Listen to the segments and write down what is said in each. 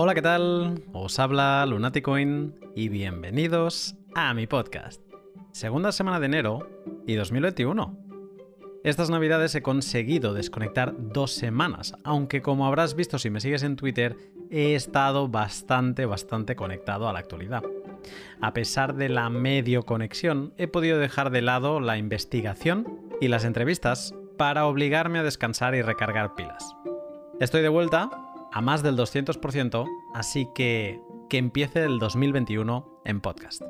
Hola, ¿qué tal? Os habla Lunaticoin y bienvenidos a mi podcast. Segunda semana de enero y 2021. Estas navidades he conseguido desconectar dos semanas, aunque como habrás visto si me sigues en Twitter, he estado bastante, bastante conectado a la actualidad. A pesar de la medio conexión, he podido dejar de lado la investigación y las entrevistas para obligarme a descansar y recargar pilas. Estoy de vuelta a más del 200%, así que que empiece el 2021 en podcast.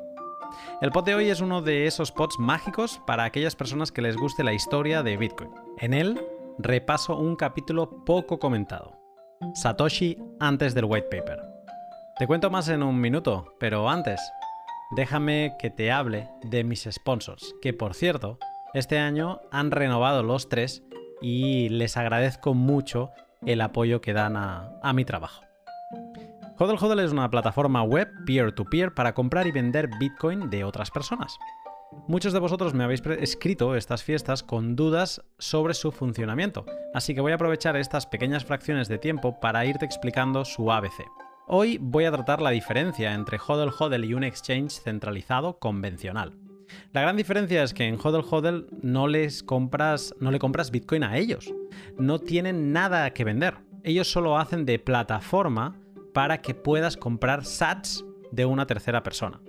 El pod de hoy es uno de esos pods mágicos para aquellas personas que les guste la historia de Bitcoin. En él repaso un capítulo poco comentado. Satoshi antes del white paper. Te cuento más en un minuto, pero antes, déjame que te hable de mis sponsors, que por cierto, este año han renovado los tres y les agradezco mucho el apoyo que dan a, mi trabajo. Hodl Hodl es una plataforma web peer-to-peer para comprar y vender Bitcoin de otras personas. Muchos de vosotros me habéis escrito estas fiestas con dudas sobre su funcionamiento, así que voy a aprovechar estas pequeñas fracciones de tiempo para irte explicando su ABC. Hoy voy a tratar la diferencia entre Hodl Hodl y un exchange centralizado convencional. La gran diferencia es que en Hodl Hodl no les compras, no le compras Bitcoin a ellos. No tienen nada que vender. Ellos solo hacen de plataforma para que puedas comprar sats de una tercera persona.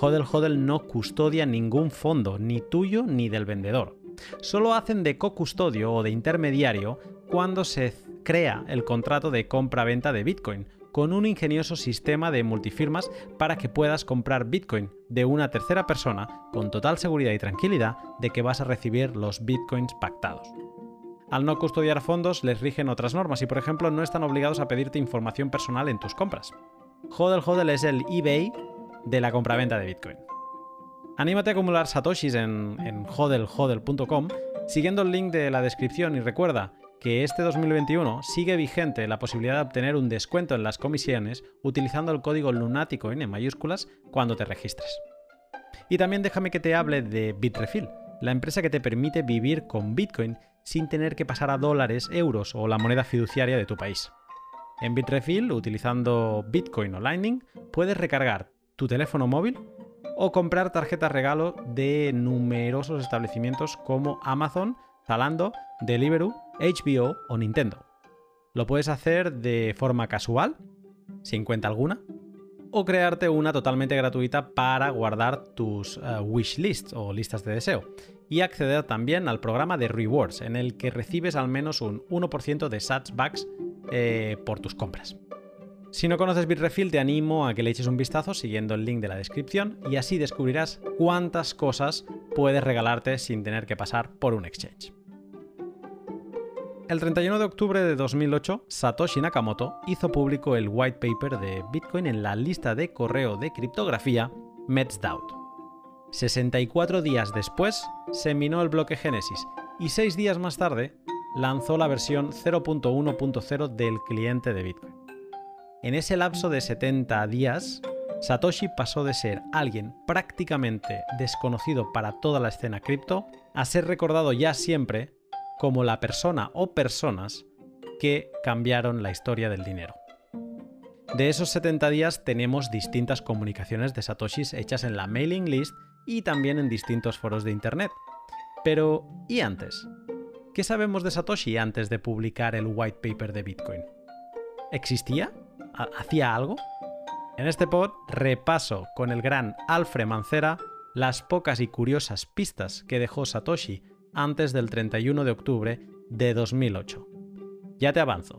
Hodl Hodl no custodia ningún fondo, ni tuyo ni del vendedor. Solo hacen de co-custodio o de intermediario cuando se crea el contrato de compra-venta de Bitcoin, con un ingenioso sistema de multifirmas para que puedas comprar Bitcoin de una tercera persona con total seguridad y tranquilidad de que vas a recibir los Bitcoins pactados. Al no custodiar fondos les rigen otras normas y por ejemplo no están obligados a pedirte información personal en tus compras. Hodel Hodel es el eBay de la compraventa de Bitcoin. Anímate a acumular satoshis en, en hodelhodel.com siguiendo el link de la descripción y recuerda, que este 2021 sigue vigente la posibilidad de obtener un descuento en las comisiones utilizando el código lunático en mayúsculas cuando te registres. Y también déjame que te hable de Bitrefill, la empresa que te permite vivir con Bitcoin sin tener que pasar a dólares, euros o la moneda fiduciaria de tu país. En Bitrefill, utilizando Bitcoin o Lightning, puedes recargar tu teléfono móvil o comprar tarjetas regalo de numerosos establecimientos como Amazon, Zalando, Deliveroo, HBO o Nintendo. Lo puedes hacer de forma casual, sin cuenta alguna, o crearte una totalmente gratuita para guardar tus uh, wish lists o listas de deseo y acceder también al programa de rewards en el que recibes al menos un 1% de Satsbacks eh, por tus compras. Si no conoces Bitrefill te animo a que le eches un vistazo siguiendo el link de la descripción y así descubrirás cuántas cosas puedes regalarte sin tener que pasar por un exchange. El 31 de octubre de 2008, Satoshi Nakamoto hizo público el white paper de Bitcoin en la lista de correo de criptografía MetsDAO. 64 días después, se minó el bloque Genesis y 6 días más tarde lanzó la versión 0.1.0 del cliente de Bitcoin. En ese lapso de 70 días, Satoshi pasó de ser alguien prácticamente desconocido para toda la escena cripto a ser recordado ya siempre como la persona o personas que cambiaron la historia del dinero. De esos 70 días tenemos distintas comunicaciones de satoshis hechas en la mailing list y también en distintos foros de internet. Pero, ¿y antes? ¿Qué sabemos de Satoshi antes de publicar el white paper de Bitcoin? ¿Existía? ¿Hacía algo? En este pod repaso con el gran Alfred Mancera las pocas y curiosas pistas que dejó Satoshi antes del 31 de octubre de 2008. Ya te avanzo.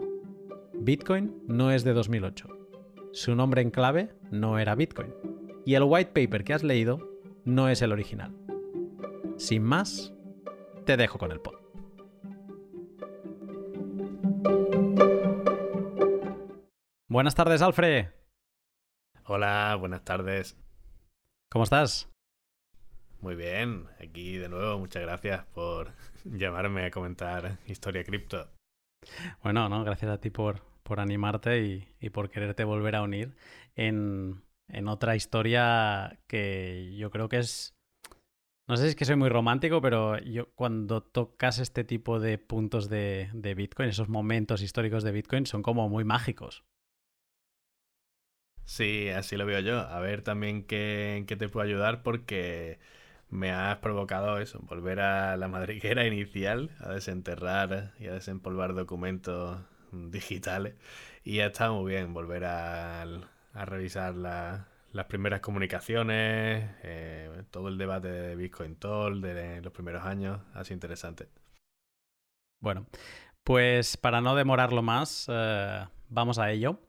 Bitcoin no es de 2008. Su nombre en clave no era Bitcoin. Y el white paper que has leído no es el original. Sin más, te dejo con el pod. Buenas tardes, Alfred. Hola, buenas tardes. ¿Cómo estás? Muy bien, aquí de nuevo, muchas gracias por llamarme a comentar historia cripto. Bueno, no, gracias a ti por, por animarte y, por quererte volver a unir en, otra historia que yo creo que es. No sé si es que soy muy romántico, pero yo cuando tocas este tipo de puntos de, de Bitcoin, esos momentos históricos de Bitcoin, son como muy mágicos. Sí, así lo veo yo. A ver también qué, qué te puedo ayudar porque me has provocado eso, volver a la madriguera inicial, a desenterrar y a desempolvar documentos digitales. Y ha estado muy bien volver a, revisar las primeras comunicaciones, eh, todo el debate de Bitcoin Toll de los primeros años, ha sido interesante. Bueno, pues para no demorarlo más, eh, vamos a ello.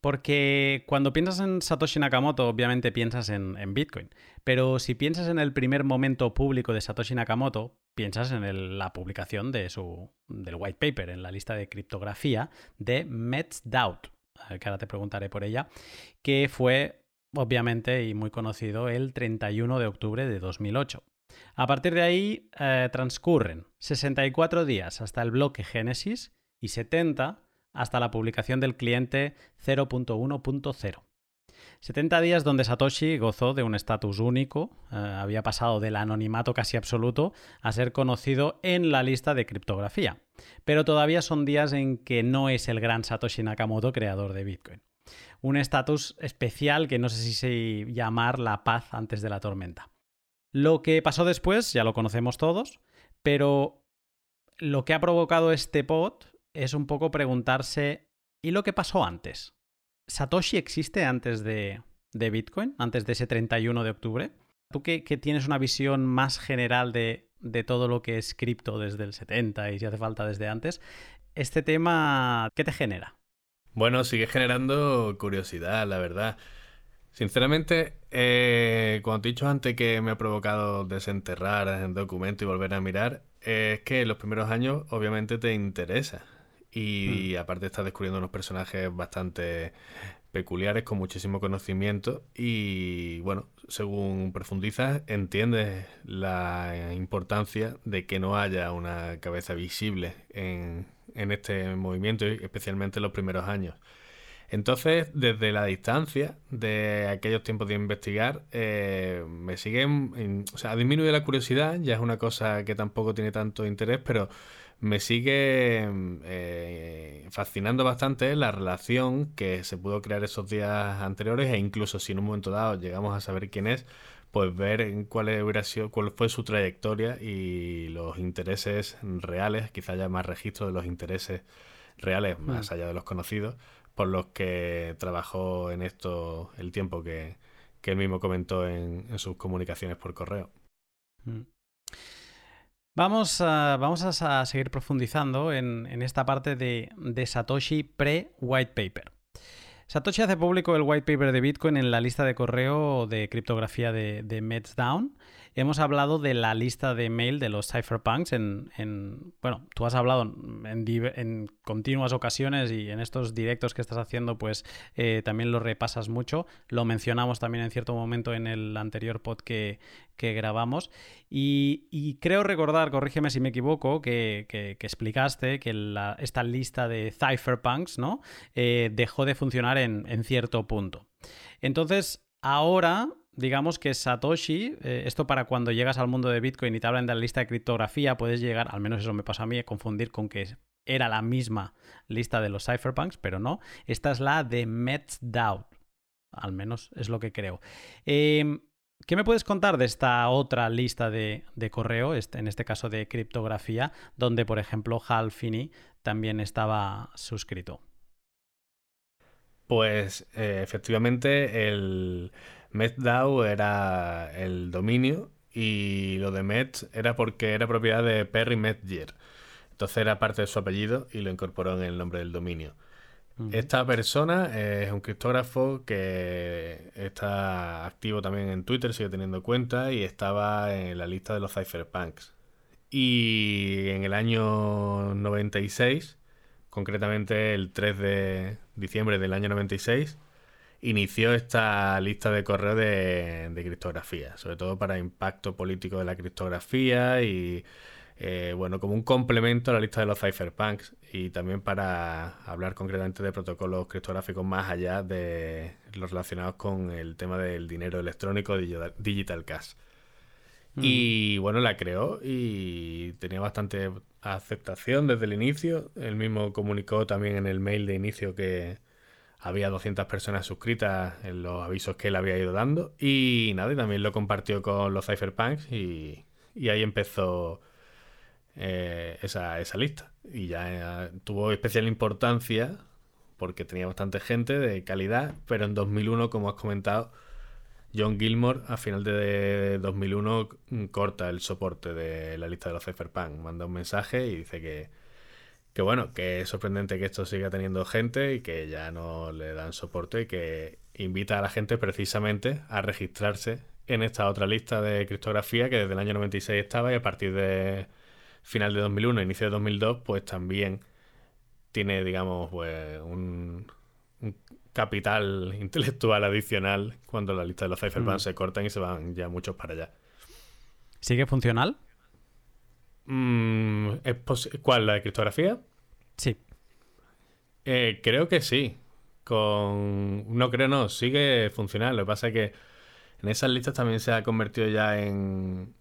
Porque cuando piensas en Satoshi Nakamoto, obviamente piensas en, Bitcoin. Pero si piensas en el primer momento público de Satoshi Nakamoto, piensas en la publicación de su, del white paper, en la lista de criptografía de MetsDAO, eh, que ahora te preguntaré por ella, que fue obviamente y muy conocido el 31 de octubre de 2008. A partir de ahí eh, transcurren 64 días hasta el bloque Génesis y 70 hasta la publicación del cliente 0.1.0. 70 días donde Satoshi gozó de un estatus único, eh, había pasado del anonimato casi absoluto a ser conocido en la lista de criptografía. Pero todavía son días en que no es el gran Satoshi Nakamoto creador de Bitcoin. Un estatus especial que no sé si se llamar la paz antes de la tormenta. Lo que pasó después ya lo conocemos todos, pero lo que ha provocado este pod es un poco preguntarse, ¿y lo que pasó antes? ¿Satoshi existe antes de, Bitcoin, antes de ese 31 de octubre? Tú que, tienes una visión más general de, de, todo lo que es cripto desde el 70 y si hace falta desde antes, este tema, ¿qué te genera? Bueno, sigue generando curiosidad, la verdad. Sinceramente, eh, cuando te he dicho antes que me ha provocado desenterrar el documento y volver a mirar, es que en los primeros años obviamente te interesa. Y mm. aparte estás descubriendo unos personajes bastante peculiares con muchísimo conocimiento y bueno, según profundizas entiendes la importancia de que no haya una cabeza visible en, en este movimiento, especialmente en los primeros años. Entonces, desde la distancia de aquellos tiempos de investigar, eh, me siguen, o sea, ha disminuido la curiosidad, ya es una cosa que tampoco tiene tanto interés, pero me sigue eh, fascinando bastante la relación que se pudo crear esos días anteriores e incluso si en un momento dado llegamos a saber quién es, pues ver en cuál, hubiera sido, cuál fue su trayectoria y los intereses reales, quizá haya más registro de los intereses reales más mm. allá de los conocidos por los que trabajó en esto el tiempo que, él mismo comentó en, sus comunicaciones por correo. Mm. Vamos a, vamos a seguir profundizando en, esta parte de, Satoshi pre-white paper. Satoshi hace público el white paper de Bitcoin en la lista de correo de criptografía de, de Metsdown hemos hablado de la lista de mail de los cypherpunks en, en bueno, tú has hablado en, continuas ocasiones y en estos directos que estás haciendo, pues eh, también lo repasas mucho. Lo mencionamos también en cierto momento en el anterior pod que, grabamos. Y, creo recordar, corrígeme si me equivoco, que, explicaste que esta lista de cypherpunks ¿no? Eh, dejó de funcionar en, en cierto punto. Entonces, ahora digamos que Satoshi, eh, esto para cuando llegas al mundo de Bitcoin y te hablan de la lista de criptografía, puedes llegar, al menos eso me pasa a mí, a confundir con que era la misma lista de los cypherpunks, pero no. Esta es la de MetsDAO, al menos es lo que creo. Em, ¿Qué me puedes contar de esta otra lista de, correo, este, en este caso de criptografía, donde, por ejemplo, Hal Finney también estaba suscrito? Pues eh, efectivamente el, MetDAO era el dominio y lo de Met era porque era propiedad de Perry Metger. Entonces era parte de su apellido y lo incorporó en el nombre del dominio. Esta persona es un criptógrafo que está activo también en Twitter, sigue teniendo cuenta y estaba en la lista de los cypherpunks. Y en el año 96, concretamente el 3 de diciembre del año 96, inició esta lista de correo de, criptografía, sobre todo para impacto político de la criptografía y, eh, bueno, como un complemento a la lista de los cypherpunks y también para hablar concretamente de protocolos criptográficos más allá de los relacionados con el tema del dinero electrónico digital cash. Y bueno, la creó y tenía bastante aceptación desde el inicio. Él mismo comunicó también en el mail de inicio que, había 200 personas suscritas en los avisos que él había ido dando. Y nada, y también lo compartió con los Cypherpunks y, ahí empezó eh, esa, esa, lista. Y ya eh, tuvo especial importancia porque tenía bastante gente de calidad, pero en 2001, como has comentado, John Gilmore a final de 2001 corta el soporte de la lista de los Cypherpunk, manda un mensaje y dice que, que bueno, que es sorprendente que esto siga teniendo gente y que ya no le dan soporte y que invita a la gente precisamente a registrarse en esta otra lista de criptografía que desde el año 96 estaba y a partir de final de 2001, inicio de 2002, pues también tiene, digamos, pues un, capital intelectual adicional cuando la lista de los cypherpunks mm. se cortan y se van ya muchos para allá. ¿Sigue funcional? Mm, ¿Cuál? ¿La de criptografía? Sí. Eh, creo que sí. Con. No creo, no. Sigue funcional. Lo que pasa es que en esas listas también se ha convertido ya en.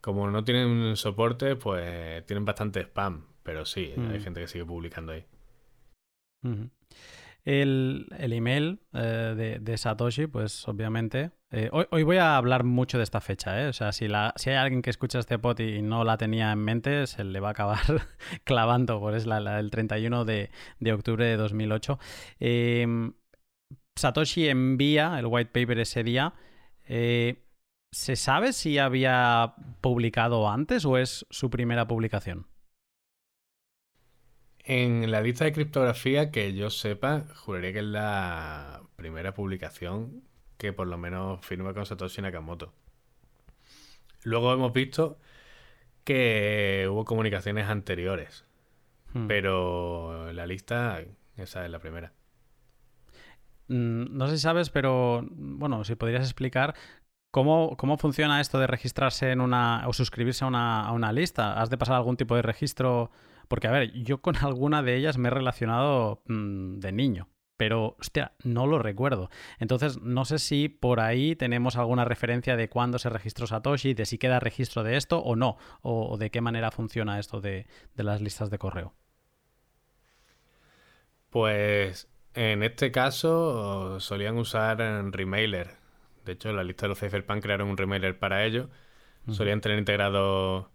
Como no tienen soporte, pues tienen bastante spam. Pero sí, hay mm. gente que sigue publicando ahí. El, email eh, de, Satoshi, pues obviamente. Eh, hoy, voy a hablar mucho de esta fecha, ¿eh? O sea, si, la, hay alguien que escucha este pod y no la tenía en mente, se le va a acabar clavando, pues es la, el 31 de, de, octubre de 2008. Em, Satoshi envía el white paper ese día. ¿Se sabe si había publicado antes o es su primera publicación? En la lista de criptografía que yo sepa, juraría que es la primera publicación que por lo menos firma con Satoshi Nakamoto. Luego hemos visto que hubo comunicaciones anteriores, hmm. pero la lista, esa es la primera. Mm, no sé si sabes, pero bueno, si podrías explicar cómo, cómo funciona esto de registrarse en una o suscribirse a una, a una lista. ¿Has de pasar algún tipo de registro? Porque, a ver, yo con alguna de ellas me he relacionado mm, de niño, pero, hostia, no lo recuerdo. Entonces, no sé si por ahí tenemos alguna referencia de cuándo se registró Satoshi, de si queda registro de esto o no, o, de qué manera funciona esto de, las listas de correo. Pues en este caso solían usar Remailer. De hecho, la lista de los Cypherpunk crearon un Remailer para ello. Solían tener integrado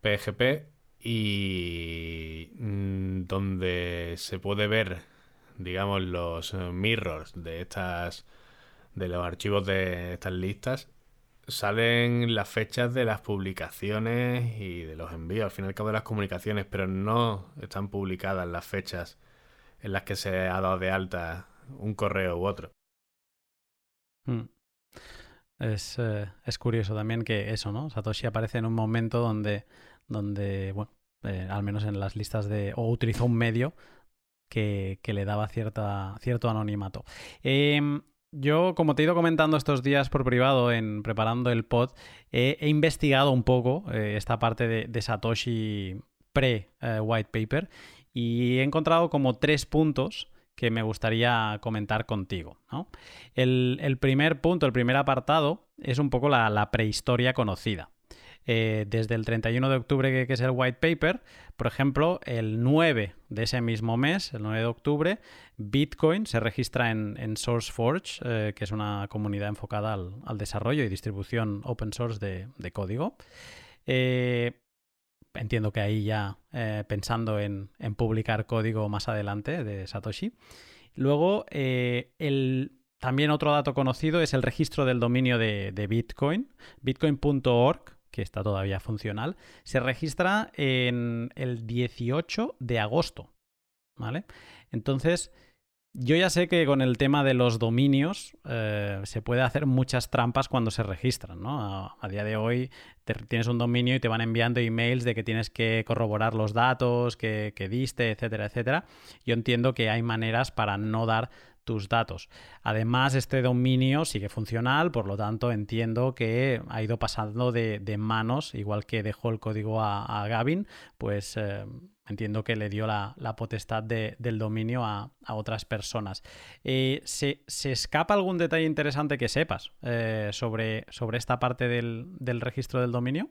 PGP y mm, donde se puede ver, digamos, los eh, mirrors de estas de los archivos de estas listas salen las fechas de las publicaciones y de los envíos, al fin y al cabo de las comunicaciones, pero no están publicadas las fechas en las que se ha dado de alta un correo u otro. Hmm. Es, eh, es curioso también que eso, ¿no? Satoshi aparece en un momento donde donde, bueno, eh, al menos en las listas de, o utilizó un medio que, le daba cierta, cierto anonimato. Em, yo, como te he ido comentando estos días por privado en preparando el pod, he investigado un poco eh, esta parte de, Satoshi pre-white eh, paper y he encontrado como tres puntos que me gustaría comentar contigo. El, primer punto, el primer apartado, es un poco la prehistoria conocida. Eh, desde el 31 de octubre, que, es el white paper, por ejemplo, el 9 de ese mismo mes, el 9 de octubre, Bitcoin se registra en, SourceForge, eh, que es una comunidad enfocada al, desarrollo y distribución open source de, código. Eh, entiendo que ahí ya pensando en, publicar código más adelante de Satoshi. Luego, también otro dato conocido es el registro del dominio de, de Bitcoin, bitcoin.org, que está todavía funcional, se registra en el 18 de agosto. ¿Vale? Entonces, yo ya sé que con el tema de los dominios eh, se puede hacer muchas trampas cuando se registran, ¿no? A, día de hoy tienes un dominio y te van enviando emails de que tienes que corroborar los datos que, que diste, etcétera, etcétera. Yo entiendo que hay maneras para no dar tus datos. Además, este dominio sigue funcional, por lo tanto entiendo que ha ido pasando de, manos, igual que dejó el código a, Gavin, pues eh, entiendo que le dio la, potestad del dominio a, otras personas. Eh, ¿se, escapa algún detalle interesante que sepas eh, sobre, sobre, esta parte del, registro del dominio?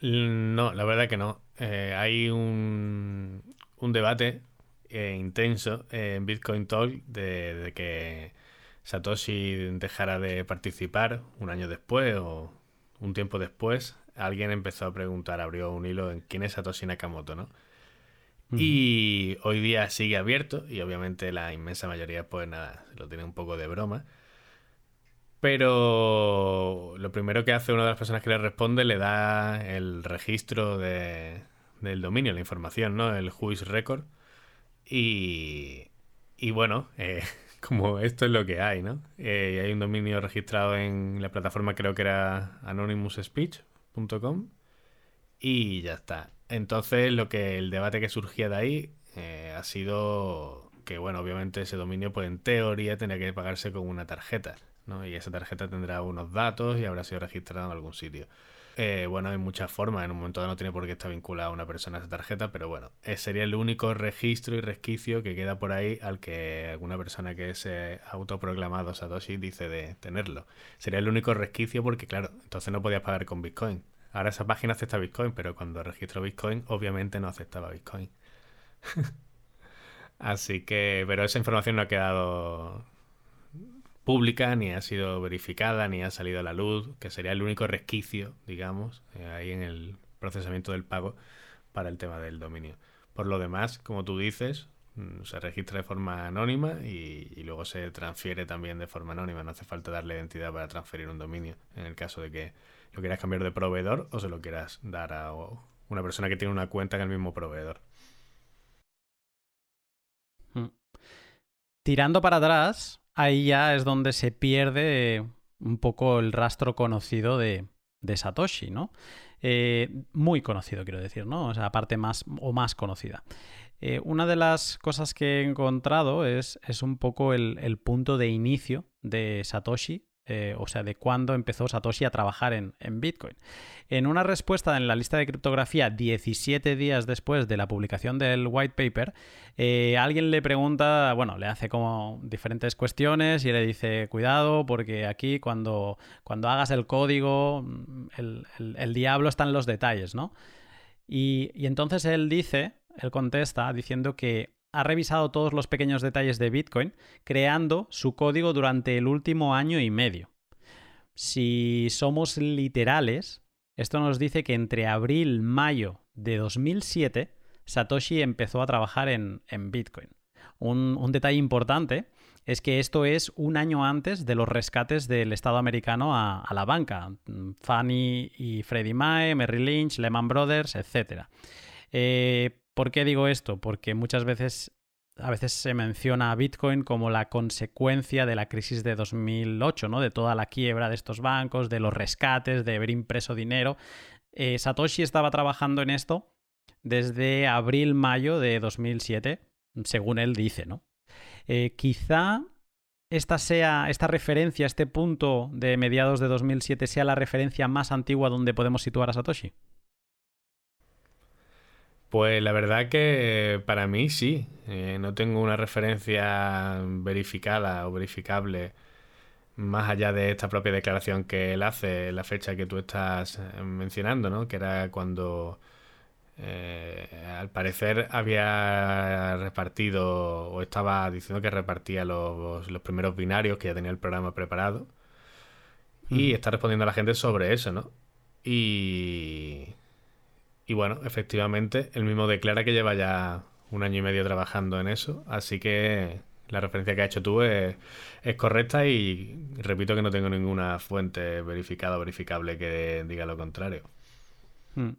No, la verdad que no. hay un debate eh, intenso en Bitcoin Talk de, que Satoshi dejara de participar un año después o un tiempo después. Alguien empezó a preguntar, abrió un hilo en quién es Satoshi Nakamoto, ¿no? Y hoy día sigue abierto y obviamente la inmensa mayoría pues nada, lo tiene un poco de broma. Pero lo primero que hace una de las personas que le responde le da el registro de, del dominio, la información, ¿no? El Whois Record. Y, bueno, eh, como esto es lo que hay, ¿no? Eh, hay un dominio registrado en la plataforma, creo que era anonymousspeech.com. Y ya está. Entonces, lo que el debate que surgía de ahí eh, ha sido que, bueno, obviamente ese dominio, pues en teoría tendría que pagarse con una tarjeta, ¿no? Y esa tarjeta tendrá unos datos y habrá sido registrada en algún sitio. Eh, bueno, hay muchas formas, en un momento no tiene por qué estar vinculada una persona a esa tarjeta, pero bueno, eh, sería el único registro y resquicio que queda por ahí al que alguna persona que es autoproclamado Satoshi dice de tenerlo. Sería el único resquicio porque, claro, entonces no podías pagar con Bitcoin. Ahora esa página acepta Bitcoin, pero cuando registro Bitcoin, obviamente no aceptaba Bitcoin. Así que, pero esa información no ha quedado pública, ni ha sido verificada, ni ha salido a la luz, que sería el único resquicio, digamos, eh, ahí en el procesamiento del pago para el tema del dominio. Por lo demás, como tú dices, mm, se registra de forma anónima y, y, luego se transfiere también de forma anónima. No hace falta darle identidad para transferir un dominio, en el caso de que lo quieras cambiar de proveedor o se lo quieras dar a una persona que tiene una cuenta en el mismo proveedor. Hmm. Tirando para atrás, ahí ya es donde se pierde un poco el rastro conocido de, Satoshi, ¿no? Eh, muy conocido, quiero decir, ¿no? O sea, aparte más o más conocida. Eh, una de las cosas que he encontrado es, es un poco el, punto de inicio de Satoshi eh, o sea, de cuándo empezó Satoshi a trabajar en, Bitcoin. En una respuesta en la lista de criptografía 17 días después de la publicación del white paper, eh, alguien le pregunta, bueno, le hace como diferentes cuestiones y le dice, cuidado, porque aquí cuando, cuando hagas el código, mm, el, diablo está en los detalles, ¿no? y entonces él dice, él contesta diciendo que ha revisado todos los pequeños detalles de Bitcoin, creando su código durante el último año y medio. Si somos literales, esto nos dice que entre abril y mayo de 2007, Satoshi empezó a trabajar en, Bitcoin. Un, detalle importante es que esto es un año antes de los rescates del Estado americano a, la banca. Fannie y Freddie Mae, Merrill Lynch, Lehman Brothers, etc. ¿Por qué digo esto? Porque muchas veces a veces se menciona a Bitcoin como la consecuencia de la crisis de 2008, ¿no? De toda la quiebra de estos bancos, de los rescates, de haber impreso dinero. Eh, Satoshi estaba trabajando en esto desde abril-mayo de 2007, según él dice, ¿no? Eh, quizá esta sea, esta referencia, este punto de mediados de 2007 sea la referencia más antigua donde podemos situar a Satoshi. Pues la verdad que para mí sí. Eh, no tengo una referencia verificada o verificable más allá de esta propia declaración que él hace, la fecha que tú estás eh, mencionando, ¿no? Que era cuando eh, al parecer había repartido o estaba diciendo que repartía los, los primeros binarios que ya tenía el programa preparado. Y está respondiendo a la gente sobre eso, ¿no? Y y bueno, efectivamente, él mismo declara que lleva ya un año y medio trabajando en eso, así que la referencia que ha hecho tú es, correcta y repito que no tengo ninguna fuente verificada o verificable que diga lo contrario. Hmm.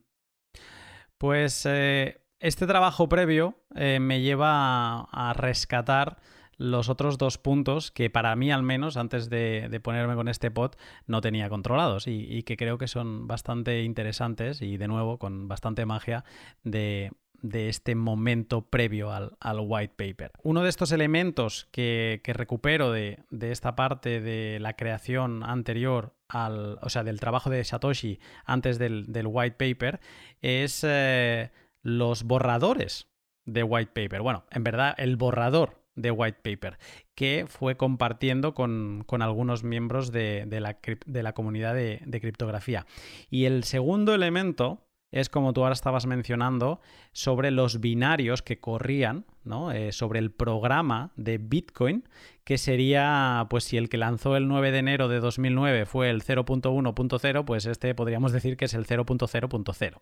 Pues eh, este trabajo previo eh, me lleva a rescatar los otros dos puntos que para mí al menos antes de, ponerme con este pod no tenía controlados y, que creo que son bastante interesantes y de nuevo con bastante magia de, este momento previo al, white paper. Uno de estos elementos que, recupero de, esta parte de la creación anterior al, o sea, del trabajo de Satoshi antes del, white paper es eh, los borradores de white paper. Bueno, en verdad el borrador de White Paper, que fue compartiendo con, algunos miembros de, la, comunidad de, criptografía. Y el segundo elemento es como tú ahora estabas mencionando sobre los binarios que corrían, ¿no? Eh, sobre el programa de Bitcoin, que sería, pues si el que lanzó el 9 de enero de 2009 fue el 0.1.0, pues este podríamos decir que es el 0.0.0.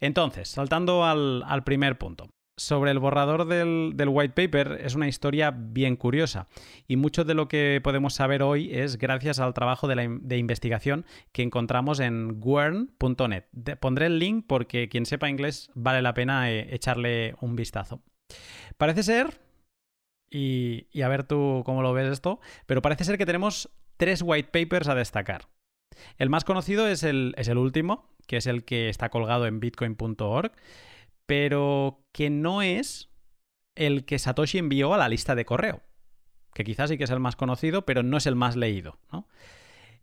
Entonces, saltando al, al primer punto sobre el borrador del, white paper es una historia bien curiosa y mucho de lo que podemos saber hoy es gracias al trabajo de, investigación que encontramos en gwern.net. Pondré el link porque quien sepa inglés vale la pena eh, echarle un vistazo. Parece ser, y, a ver tú cómo lo ves esto, pero parece ser que tenemos tres white papers a destacar. El más conocido es el, es el último, que es el que está colgado en bitcoin.org pero que no es el que Satoshi envió a la lista de correo, que quizás sí que es el más conocido, pero no es el más leído.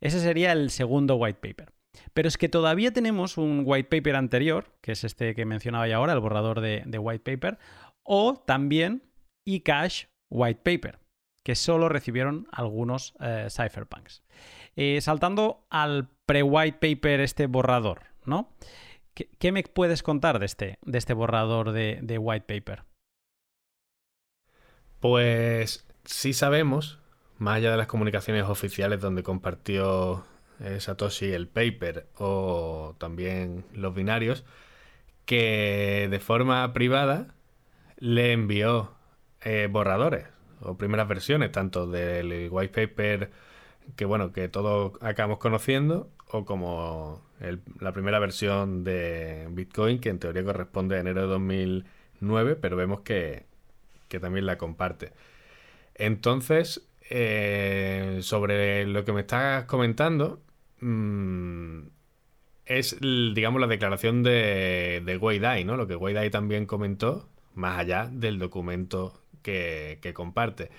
Ese sería el segundo white paper. Pero es que todavía tenemos un white paper anterior, que es este que mencionaba ya ahora, el borrador de, white paper, o también eCash white paper, que solo recibieron algunos eh, cypherpunks. Eh, saltando al pre-white paper, este borrador, ¿no? ¿Qué, me puedes contar de este, de este borrador de, white paper? Pues sí sabemos, más allá de las comunicaciones oficiales donde compartió eh, Satoshi el paper o también los binarios, que de forma privada le envió eh, borradores o primeras versiones, tanto del white paper que bueno, que todos acabamos conociendo, o como la primera versión de Bitcoin, que en teoría corresponde a enero de 2009, pero vemos que, también la comparte. Entonces, eh, sobre lo que me estás comentando, mm, es, digamos, la declaración de, de Wei ¿no? Lo que Wei también comentó, más allá del documento que, que comparte.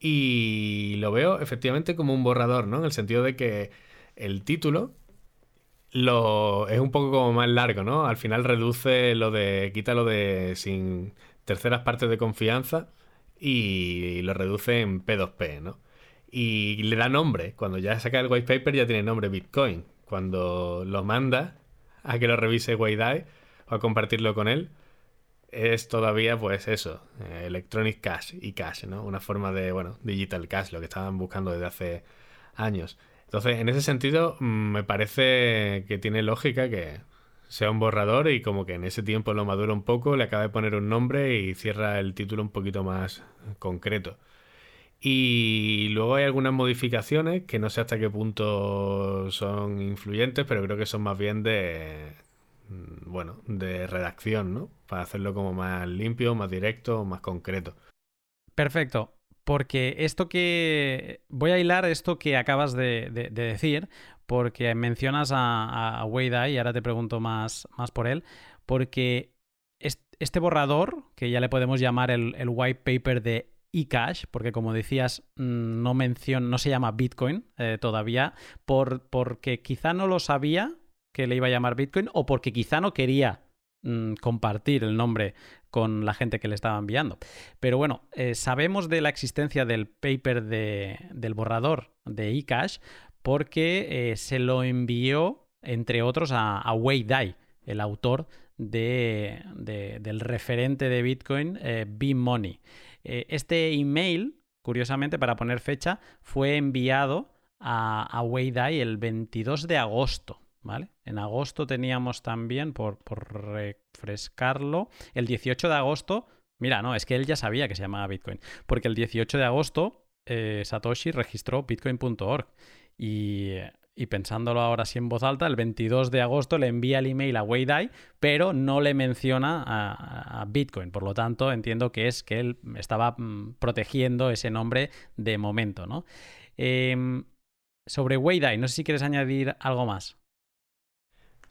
Y lo veo efectivamente como un borrador, ¿no? En el sentido de que el título lo, es un poco como más largo, ¿no? Al final reduce lo de, quita lo de sin terceras partes de confianza y lo reduce en P2P, ¿no? Y le da nombre. Cuando ya saca el white paper ya tiene nombre Bitcoin. Cuando lo manda a que lo revise Waydai o a compartirlo con él, es todavía pues eso, eh, Electronic Cash y Cash, ¿no? Una forma de, bueno, Digital Cash, lo que estaban buscando desde hace años. Entonces, en ese sentido, mm, me parece que tiene lógica que sea un borrador y como que en ese tiempo lo madura un poco, le acaba de poner un nombre y cierra el título un poquito más concreto. Y luego hay algunas modificaciones que no sé hasta qué punto son influyentes, pero creo que son más bien de, mm, bueno, de redacción, ¿no? Para hacerlo como más limpio, más directo, más concreto. Perfecto. Porque esto que. Voy a hilar esto que acabas de, decir, porque mencionas a, a y ahora te pregunto más, más por él, porque este borrador, que ya le podemos llamar el, white paper de eCash, porque como decías, mm, no, menciona, no se llama Bitcoin eh, todavía, por, porque quizá no lo sabía que le iba a llamar Bitcoin o porque quizá no quería Mm, compartir el nombre con la gente que le estaba enviando. Pero bueno, eh, sabemos de la existencia del paper del borrador de eCash porque eh, se lo envió, entre otros, a, Wei Dai, el autor de, del referente de Bitcoin, eh, B-Money. este email, curiosamente, para poner fecha, fue enviado a, a Wei Dai el 22 de agosto ¿vale? En agosto teníamos también, por, refrescarlo, el 18 de agosto, mira, no, es que él ya sabía que se llamaba Bitcoin, porque el 18 de agosto eh, Satoshi registró bitcoin.org y, pensándolo ahora así en voz alta, el 22 de agosto le envía el email a Weidai, pero no le menciona a, Bitcoin, por lo tanto entiendo que es que él estaba mm, protegiendo ese nombre de momento, ¿no? Em, sobre Weidai, no sé si quieres añadir algo más.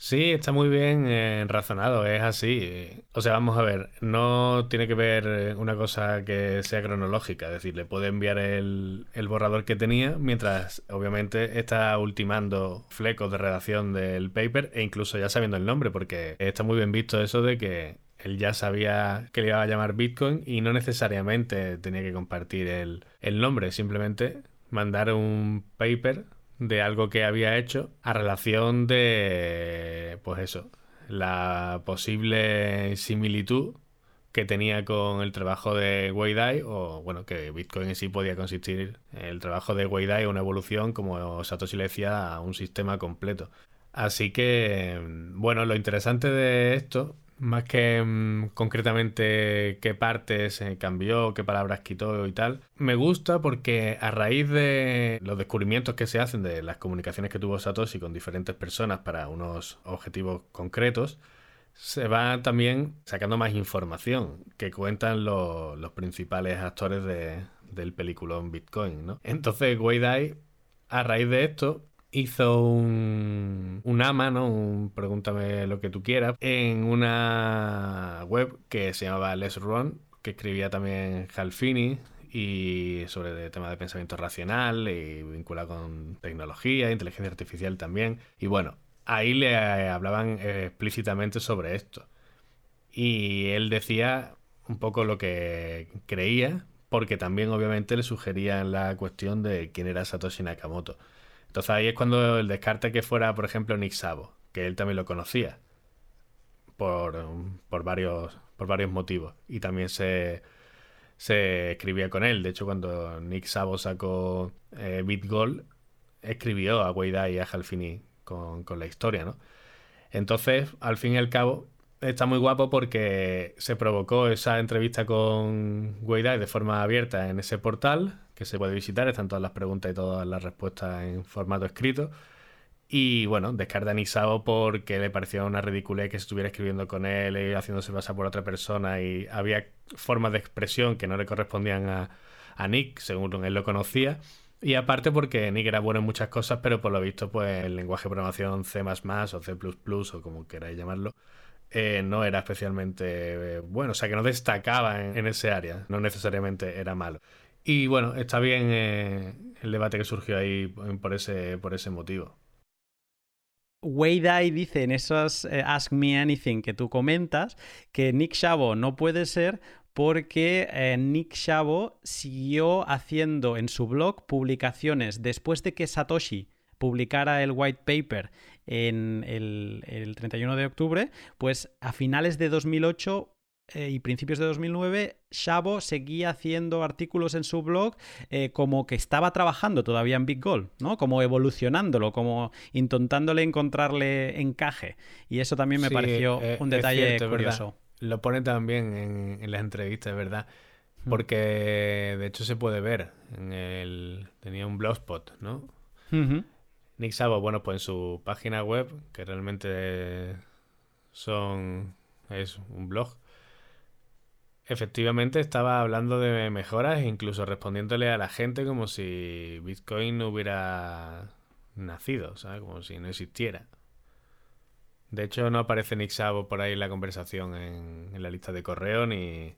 Sí, está muy bien eh, razonado, es así. O sea, vamos a ver, no tiene que ver eh, una cosa que sea cronológica, es decir, le puede enviar el, borrador que tenía mientras obviamente está ultimando flecos de redacción del paper e incluso ya sabiendo el nombre, porque está muy bien visto eso de que él ya sabía que le iba a llamar Bitcoin y no necesariamente tenía que compartir el, el nombre, simplemente mandar un paper de algo que había hecho a relación de, pues eso, la posible similitud que tenía con el trabajo de Wei o bueno, que Bitcoin en sí podía consistir el trabajo de Wei una evolución, como Satoshi le decía, a un sistema completo. Así que, bueno, lo interesante de esto, más que mm, concretamente qué partes cambió, qué palabras quitó y tal, me gusta porque a raíz de los descubrimientos que se hacen de las comunicaciones que tuvo Satoshi con diferentes personas para unos objetivos concretos, se va también sacando más información que cuentan los principales actores del peliculón Bitcoin, ¿no? Entonces, Wei a raíz de esto, hizo un, AMA, ¿no? Un pregúntame lo que tú quieras, en una web que se llamaba Let's Run, que escribía también Halfini y sobre el tema de pensamiento racional y vinculado con tecnología, inteligencia artificial también. Y bueno, ahí le hablaban explícitamente sobre esto. Y él decía un poco lo que creía, porque también obviamente le sugerían la cuestión de quién era Satoshi Nakamoto. Entonces ahí es cuando el descarte que fuera, por ejemplo, Nick Sabo, que él también lo conocía por, varios, por varios motivos. Y también se, se escribía con él. De hecho, cuando Nick Sabo sacó eh, BitGold, escribió a Weida y a Halfini con, con la historia, ¿no? Entonces, al fin y al cabo, está muy guapo porque se provocó esa entrevista con Weidai de forma abierta en ese portal que se puede visitar. Están todas las preguntas y todas las respuestas en formato escrito. Y bueno, descarta a porque le parecía una ridiculez que se estuviera escribiendo con él y haciéndose pasar por otra persona y había formas de expresión que no le correspondían a, a Nick, según él lo conocía. Y aparte porque Nick era bueno en muchas cosas, pero por lo visto, pues el lenguaje de programación C o C o como queráis llamarlo, eh, no era especialmente eh, bueno, o sea que no destacaba en, ese área, no necesariamente era malo. Y bueno, está bien eh, el debate que surgió ahí por ese, por ese motivo. Dice en esos Ask Me Anything que tú comentas que Nick Shavo no puede ser porque Nick Shavo siguió haciendo en su blog publicaciones después de que Satoshi publicara el white paper en el, 31 de octubre, pues a finales de 2008 eh, y principios de 2009, Shabo seguía haciendo artículos en su blog eh, como que estaba trabajando todavía en Big Goal, ¿no? Como evolucionándolo, como intentándole encontrarle encaje. Y eso también me pareció eh, un detalle curioso. Lo pone también en, las entrevistas, ¿verdad? Porque de hecho se puede ver en el... Tenía un blogspot, ¿no? Nick bueno, pues en su página web, que realmente son es un blog, efectivamente estaba hablando de mejoras e incluso respondiéndole a la gente como si Bitcoin no hubiera nacido, ¿sabes? Como si no existiera. De hecho, no aparece Nick por ahí en la conversación en, en la lista de correo ni...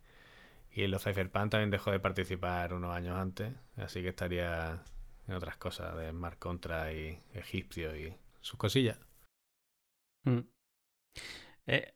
Y en los Cypherpunk también dejó de participar unos años antes, así que estaría en otras cosas de Mar Contra y egipcio y sus cosillas. Mm. Eh,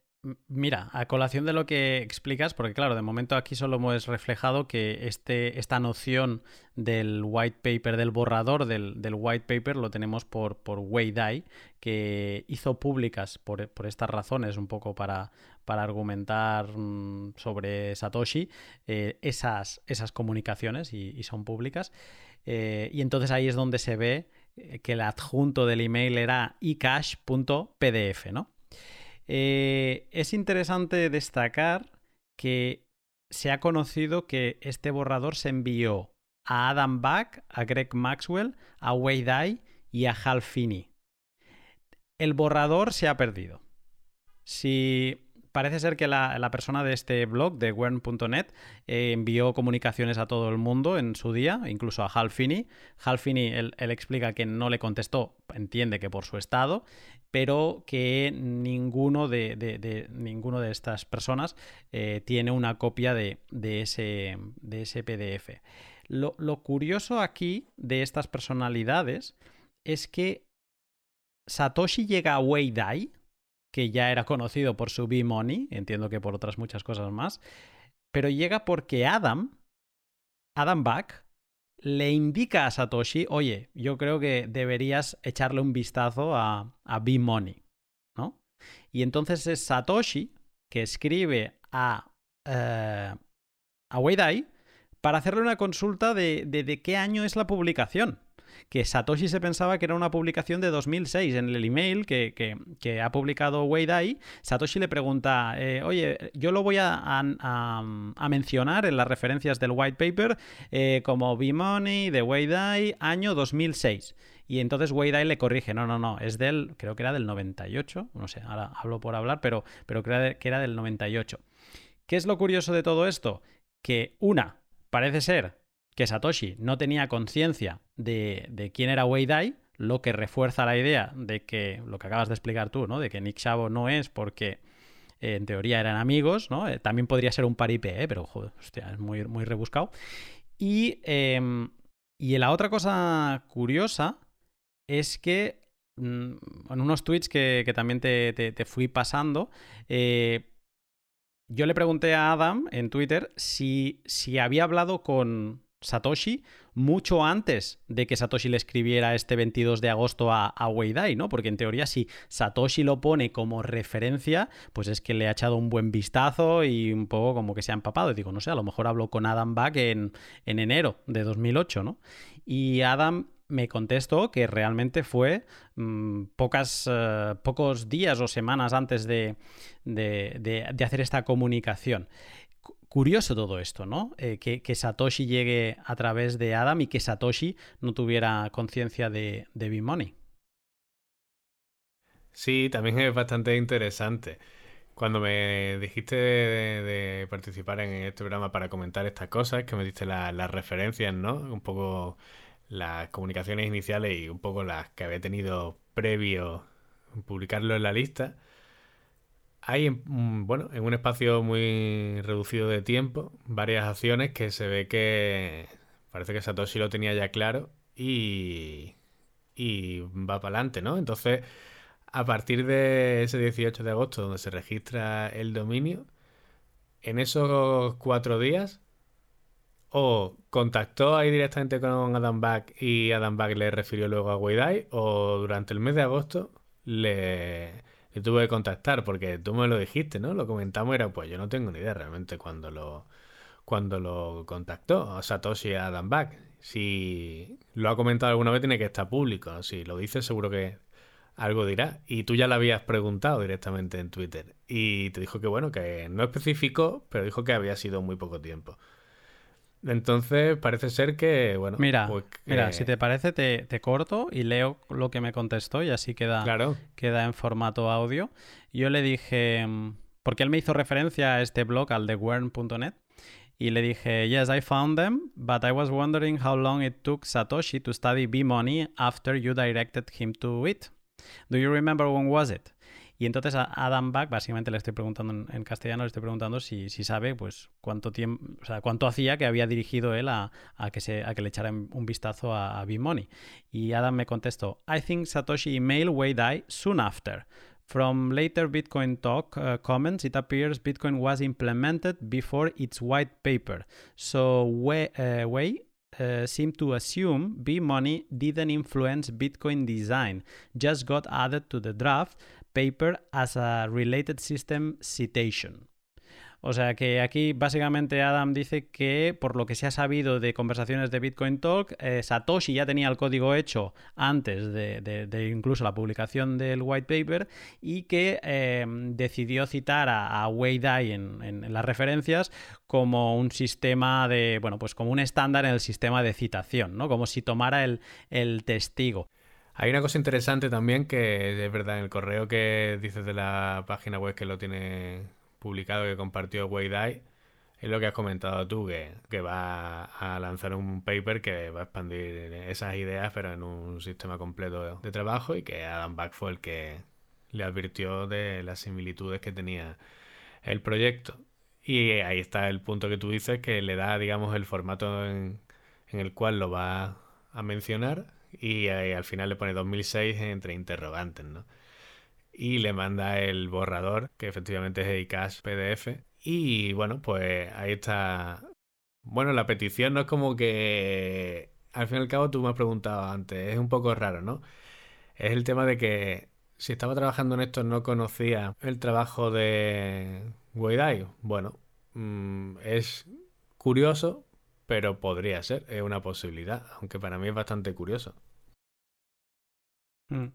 mira, a colación de lo que explicas, porque claro, de momento aquí solo hemos reflejado que este, esta noción del white paper, del borrador del, white paper, lo tenemos por, por Wei Dai, que hizo públicas por, estas razones, un poco para, para argumentar mm, sobre Satoshi, eh, esas, esas comunicaciones y son públicas. Eh, y entonces ahí es donde se ve eh, que el adjunto del email era ecash.pdf, ¿no? Eh, es interesante destacar que se ha conocido que este borrador se envió a Adam Back, a Greg Maxwell, a Wei Dai y a Hal Finney. El borrador se ha perdido. Si parece ser que la, persona de este blog, de wern.net, eh, envió comunicaciones a todo el mundo en su día, incluso a Hal Finney. Hal Finney, él, explica que no le contestó, entiende que por su estado, pero que ninguno de, ninguno de estas personas eh, tiene una copia de, ese, PDF. Lo, lo curioso aquí de estas personalidades es que Satoshi llega a Wei Dai, que ya era conocido por su B-Money, entiendo que por otras muchas cosas más, pero llega porque Adam, Adam Back, le indica a Satoshi, oye, yo creo que deberías echarle un vistazo a, a B-Money, ¿no? Y entonces es Satoshi que escribe a, eh, a Weidai para hacerle una consulta de, de, qué año es la publicación que Satoshi se pensaba que era una publicación de 2006. En el email que, ha publicado Weidai, Satoshi le pregunta, eh, oye, yo lo voy a, mencionar en las referencias del white paper eh, como B-Money de Weidai, año 2006. Y entonces Weidai le corrige, no, no, no, es del, creo que era del 98, no sé, ahora hablo por hablar, pero, pero creo que era del 98. ¿Qué es lo curioso de todo esto? Que una, parece ser que Satoshi no tenía conciencia de, quién era Wei Dai, lo que refuerza la idea de que, lo que acabas de explicar tú, ¿no? De que Nick Shavo no es porque eh, en teoría eran amigos, ¿no? Eh, también podría ser un paripé, ¿eh? pero joder, hostia, es muy, muy rebuscado. Y, em, y la otra cosa curiosa es que mm, en unos tweets que, también te, fui pasando, yo le pregunté a Adam en Twitter si, si había hablado con Satoshi mucho antes de que Satoshi le escribiera este 22 de agosto a, a Weidai, ¿no? Porque en teoría si Satoshi lo pone como referencia, pues es que le ha echado un buen vistazo y un poco como que se ha empapado. Y digo, no sé, a lo mejor habló con Adam Back en, en enero de 2008, ¿no? Y Adam me contestó que realmente fue mm, eh, pocos días o semanas antes de, hacer esta comunicación. Curioso todo esto, ¿no? Eh, que, Satoshi llegue a través de Adam y que Satoshi no tuviera conciencia de, de B-Money. Sí, también es bastante interesante. Cuando me dijiste de, participar en este programa para comentar estas cosas, que me diste las referencias, ¿no? Un poco las comunicaciones iniciales y un poco las que había tenido previo publicarlo en la lista, hay, bueno, en un espacio muy reducido de tiempo, varias acciones que se ve que parece que Satoshi lo tenía ya claro y, y va para adelante, ¿no? Entonces, a partir de ese 18 de agosto, donde se registra el dominio, en esos cuatro días o contactó ahí directamente con Adam Back y Adam Back le refirió luego a Weidai, o durante el mes de agosto le, tuve que contactar, porque tú me lo dijiste, ¿no? Lo comentamos, era pues yo no tengo ni idea realmente cuando lo, cuando lo contactó a Satoshi Adam Back. Si lo ha comentado alguna vez tiene que estar público, si lo dice seguro que algo dirá. Y tú ya le habías preguntado directamente en Twitter. Y te dijo que bueno, que no especificó, pero dijo que había sido muy poco tiempo. Entonces parece ser que, bueno. Mira, pues mira si te parece, te, corto y leo lo que me contestó y así queda, queda en formato audio. Yo le dije, mm, porque él me hizo referencia a este blog, al de wern.net, y le dije, Yes, I found them, but I was wondering how long it took Satoshi to study B-Money after you directed him to it. Do you remember when was it? Y entonces a Adam Back, básicamente le estoy preguntando en, castellano, le estoy preguntando si, si, sabe pues cuánto tiempo, o sea, cuánto hacía que había dirigido él a, a que, se, a que le echara un vistazo a, a B-Money. Y Adam me contestó, I think Satoshi emailed Wei Dai soon after. From later Bitcoin talk uh, comments, it appears Bitcoin was implemented before its white paper. So Wei, uh, Wei uh, seemed to assume B-Money didn't influence Bitcoin design, just got added to the draft, paper as a related system citation. O sea que aquí básicamente Adam dice que por lo que se ha sabido de conversaciones de Bitcoin Talk, eh, Satoshi ya tenía el código hecho antes de, incluso la publicación del white paper y que em, decidió citar a, a Wei Dai en, las referencias como un sistema de, bueno, pues como un estándar en el sistema de citación, ¿no? Como si tomara el, el testigo. Hay una cosa interesante también que es verdad en el correo que dices de la página web que lo tiene publicado que compartió Weidai es lo que has comentado tú, que, va a lanzar un paper que va a expandir esas ideas, pero en un sistema completo de trabajo y que Adam Back fue el que le advirtió de las similitudes que tenía el proyecto. Y ahí está el punto que tú dices, que le da, digamos, el formato en, en el cual lo va a mencionar y al final le pone 2006 entre interrogantes, ¿no? Y le manda el borrador, que efectivamente es iCash PDF. Y bueno, pues ahí está. Bueno, la petición no es como que. Al fin y al cabo, tú me has preguntado antes, es un poco raro, ¿no? Es el tema de que si estaba trabajando en esto no conocía el trabajo de Weidai. Bueno, mm, es curioso, pero podría ser, es una posibilidad, aunque para mí es bastante curioso. Mm.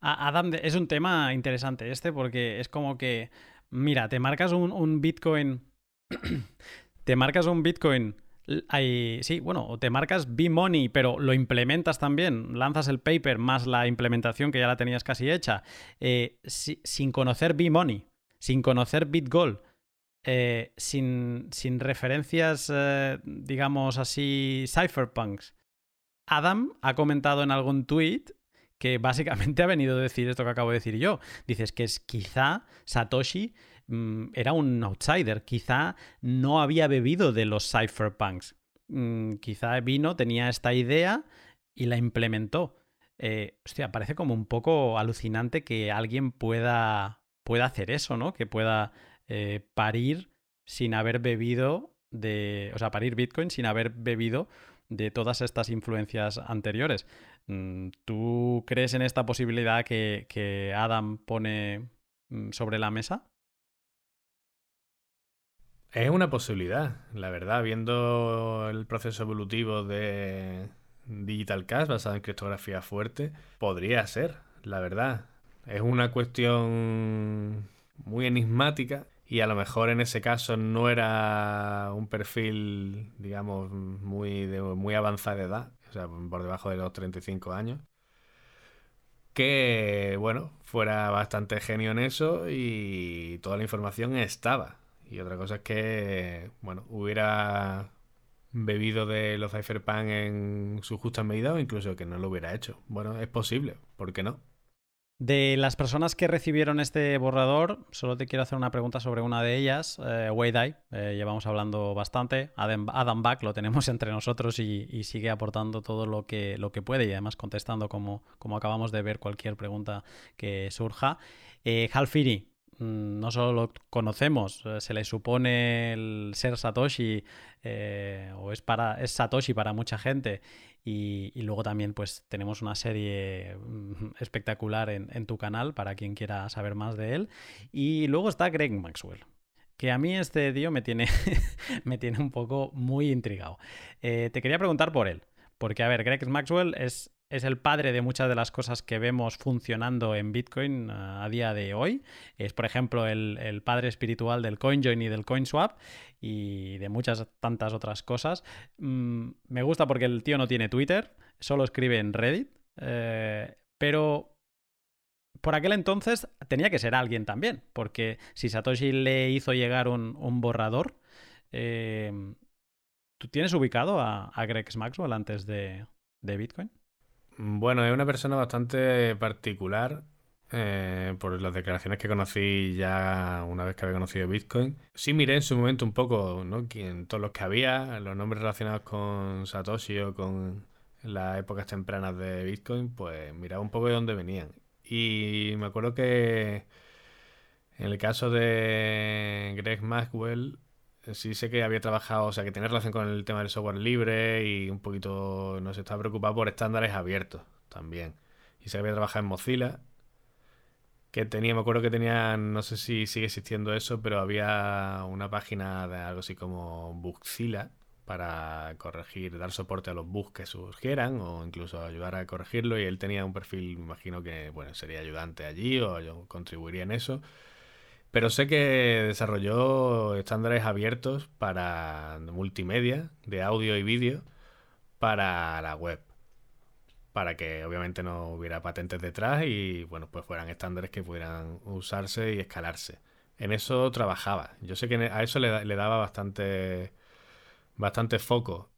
Adam, es un tema interesante este porque es como que, mira, te marcas un, Bitcoin, te marcas un Bitcoin sí, bueno, o te marcas B-Money, pero lo implementas también, lanzas el paper más la implementación que ya la tenías casi hecha, eh, sin conocer B-Money, sin conocer BitGold, eh, sin, sin, referencias, eh, digamos así, cypherpunks. Adam ha comentado en algún tweet que básicamente ha venido a decir esto que acabo de decir yo. Dices que es quizá Satoshi mm, era un outsider, quizá no había bebido de los cypherpunks. Mm, quizá vino, tenía esta idea y la implementó. Eh, hostia, parece como un poco alucinante que alguien pueda, pueda hacer eso, ¿no? Que pueda eh, parir sin haber bebido de. O sea, parir Bitcoin sin haber bebido de todas estas influencias anteriores. Mm, ¿Tú crees en esta posibilidad que, Adam pone mm, sobre la mesa? Es una posibilidad, la verdad, viendo el proceso evolutivo de Digital Cash basado en criptografía fuerte, podría ser, la verdad. Es una cuestión muy enigmática y a lo mejor en ese caso no era un perfil, digamos, muy, de, muy avanzada edad, o sea, por debajo de los 35 años. Que, bueno, fuera bastante genio en eso y toda la información estaba. Y otra cosa es que, bueno, hubiera bebido de los cypherpunk en su justa medida o incluso que no lo hubiera hecho. Bueno, es posible, ¿por qué no? De las personas que recibieron este borrador, solo te quiero hacer una pregunta sobre una de ellas, eh, Wei eh, llevamos hablando bastante. Adam, Adam Back lo tenemos entre nosotros y, sigue aportando todo lo que, lo que puede y además contestando como, como acabamos de ver cualquier pregunta que surja. Eh, Hal Firi, mm, no solo lo conocemos, eh, se le supone ser Satoshi o es, para, es Satoshi para mucha gente y, luego también pues tenemos una serie mm, espectacular en, tu canal para quien quiera saber más de él. Y luego está Greg Maxwell. Que a mí este tío me tiene, me tiene un poco muy intrigado. Eh, te quería preguntar por él. Porque, a ver, Greg Maxwell es es el padre de muchas de las cosas que vemos funcionando en Bitcoin eh, a día de hoy. Es, por ejemplo, el, padre espiritual del CoinJoin y del CoinSwap y de muchas tantas otras cosas. Mm, me gusta porque el tío no tiene Twitter, solo escribe en Reddit, eh, pero por aquel entonces tenía que ser alguien también, porque si Satoshi le hizo llegar un, borrador, eh, ¿tú tienes ubicado a, Greg Maxwell antes de Bitcoin? Bueno, es una persona bastante particular eh, por las declaraciones que conocí ya una vez que había conocido Bitcoin. Sí miré en su momento un poco, ¿no? En todos los que había, los nombres relacionados con Satoshi o con las épocas tempranas de Bitcoin, pues miraba un poco de dónde venían. Y me acuerdo que en el caso de Greg Maxwell, sí sé que había trabajado, o sea, que tiene relación con el tema del software libre y un poquito no se estaba preocupado por estándares abiertos también. Y sé que había trabajado en Mozilla, que tenía, me acuerdo que tenía, no sé si sigue existiendo eso, pero había una página de algo así como Bugzilla para corregir, dar soporte a los bugs que surgieran o incluso ayudar a corregirlo y él tenía un perfil, me imagino que, bueno, sería ayudante allí o yo contribuiría en eso. Pero sé que desarrolló estándares abiertos para multimedia, de audio y vídeo, para la web. Para que obviamente no hubiera patentes detrás y bueno, pues fueran estándares que pudieran usarse y escalarse. En eso trabajaba. Yo sé que a eso le, daba bastante, bastante foco.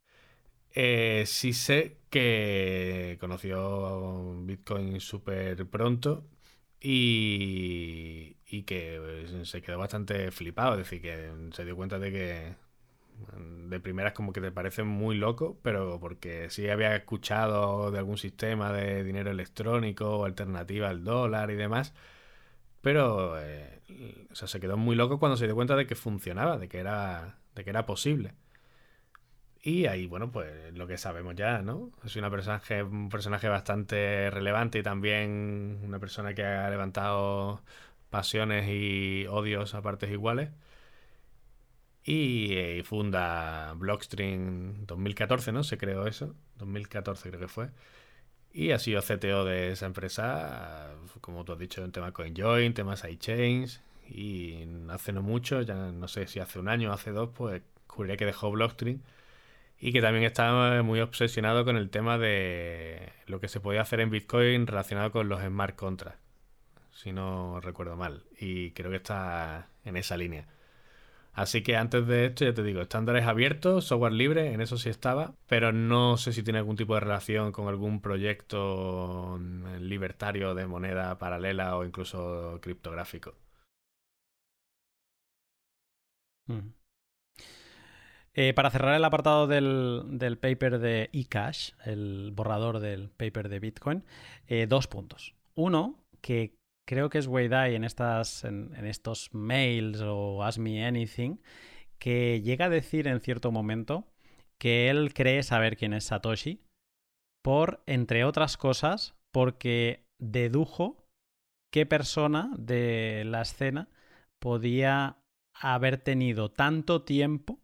Eh, sí sé que conoció Bitcoin súper pronto y, y que se quedó bastante flipado, es decir, que se dio cuenta de que mm, de primeras como que te parece muy loco, pero porque sí había escuchado de algún sistema de dinero electrónico alternativa al dólar y demás, pero eh, se quedó muy loco cuando se dio cuenta de que funcionaba, de que era, de que era posible. Y ahí, bueno, pues lo que sabemos ya, ¿no? Es una personaje, un personaje bastante relevante y también una persona que ha levantado pasiones y odios a partes iguales. Y, eh, funda Blockstream 2014, ¿no? Se creó eso. 2014 creo que fue. Y ha sido CTO de esa empresa, como tú has dicho, en temas CoinJoin, temas iChains. Y hace no mucho, ya no sé si hace un año o hace dos, pues juraría que dejó Blockstream y que también estaba muy obsesionado con el tema de lo que se podía hacer en Bitcoin relacionado con los smart contracts, si no recuerdo mal, y creo que está en esa línea. Así que antes de esto, ya te digo, estándares abiertos, software libre, en eso sí estaba, pero no sé si tiene algún tipo de relación con algún proyecto libertario de moneda paralela o incluso criptográfico. Mm. Eh, para cerrar el apartado del, paper de eCash, el borrador del paper de Bitcoin, eh, dos puntos. Uno, que creo que es Weidai en, en, estos mails o Ask Me Anything, que llega a decir en cierto momento que él cree saber quién es Satoshi, por, entre otras cosas, porque dedujo qué persona de la escena podía haber tenido tanto tiempo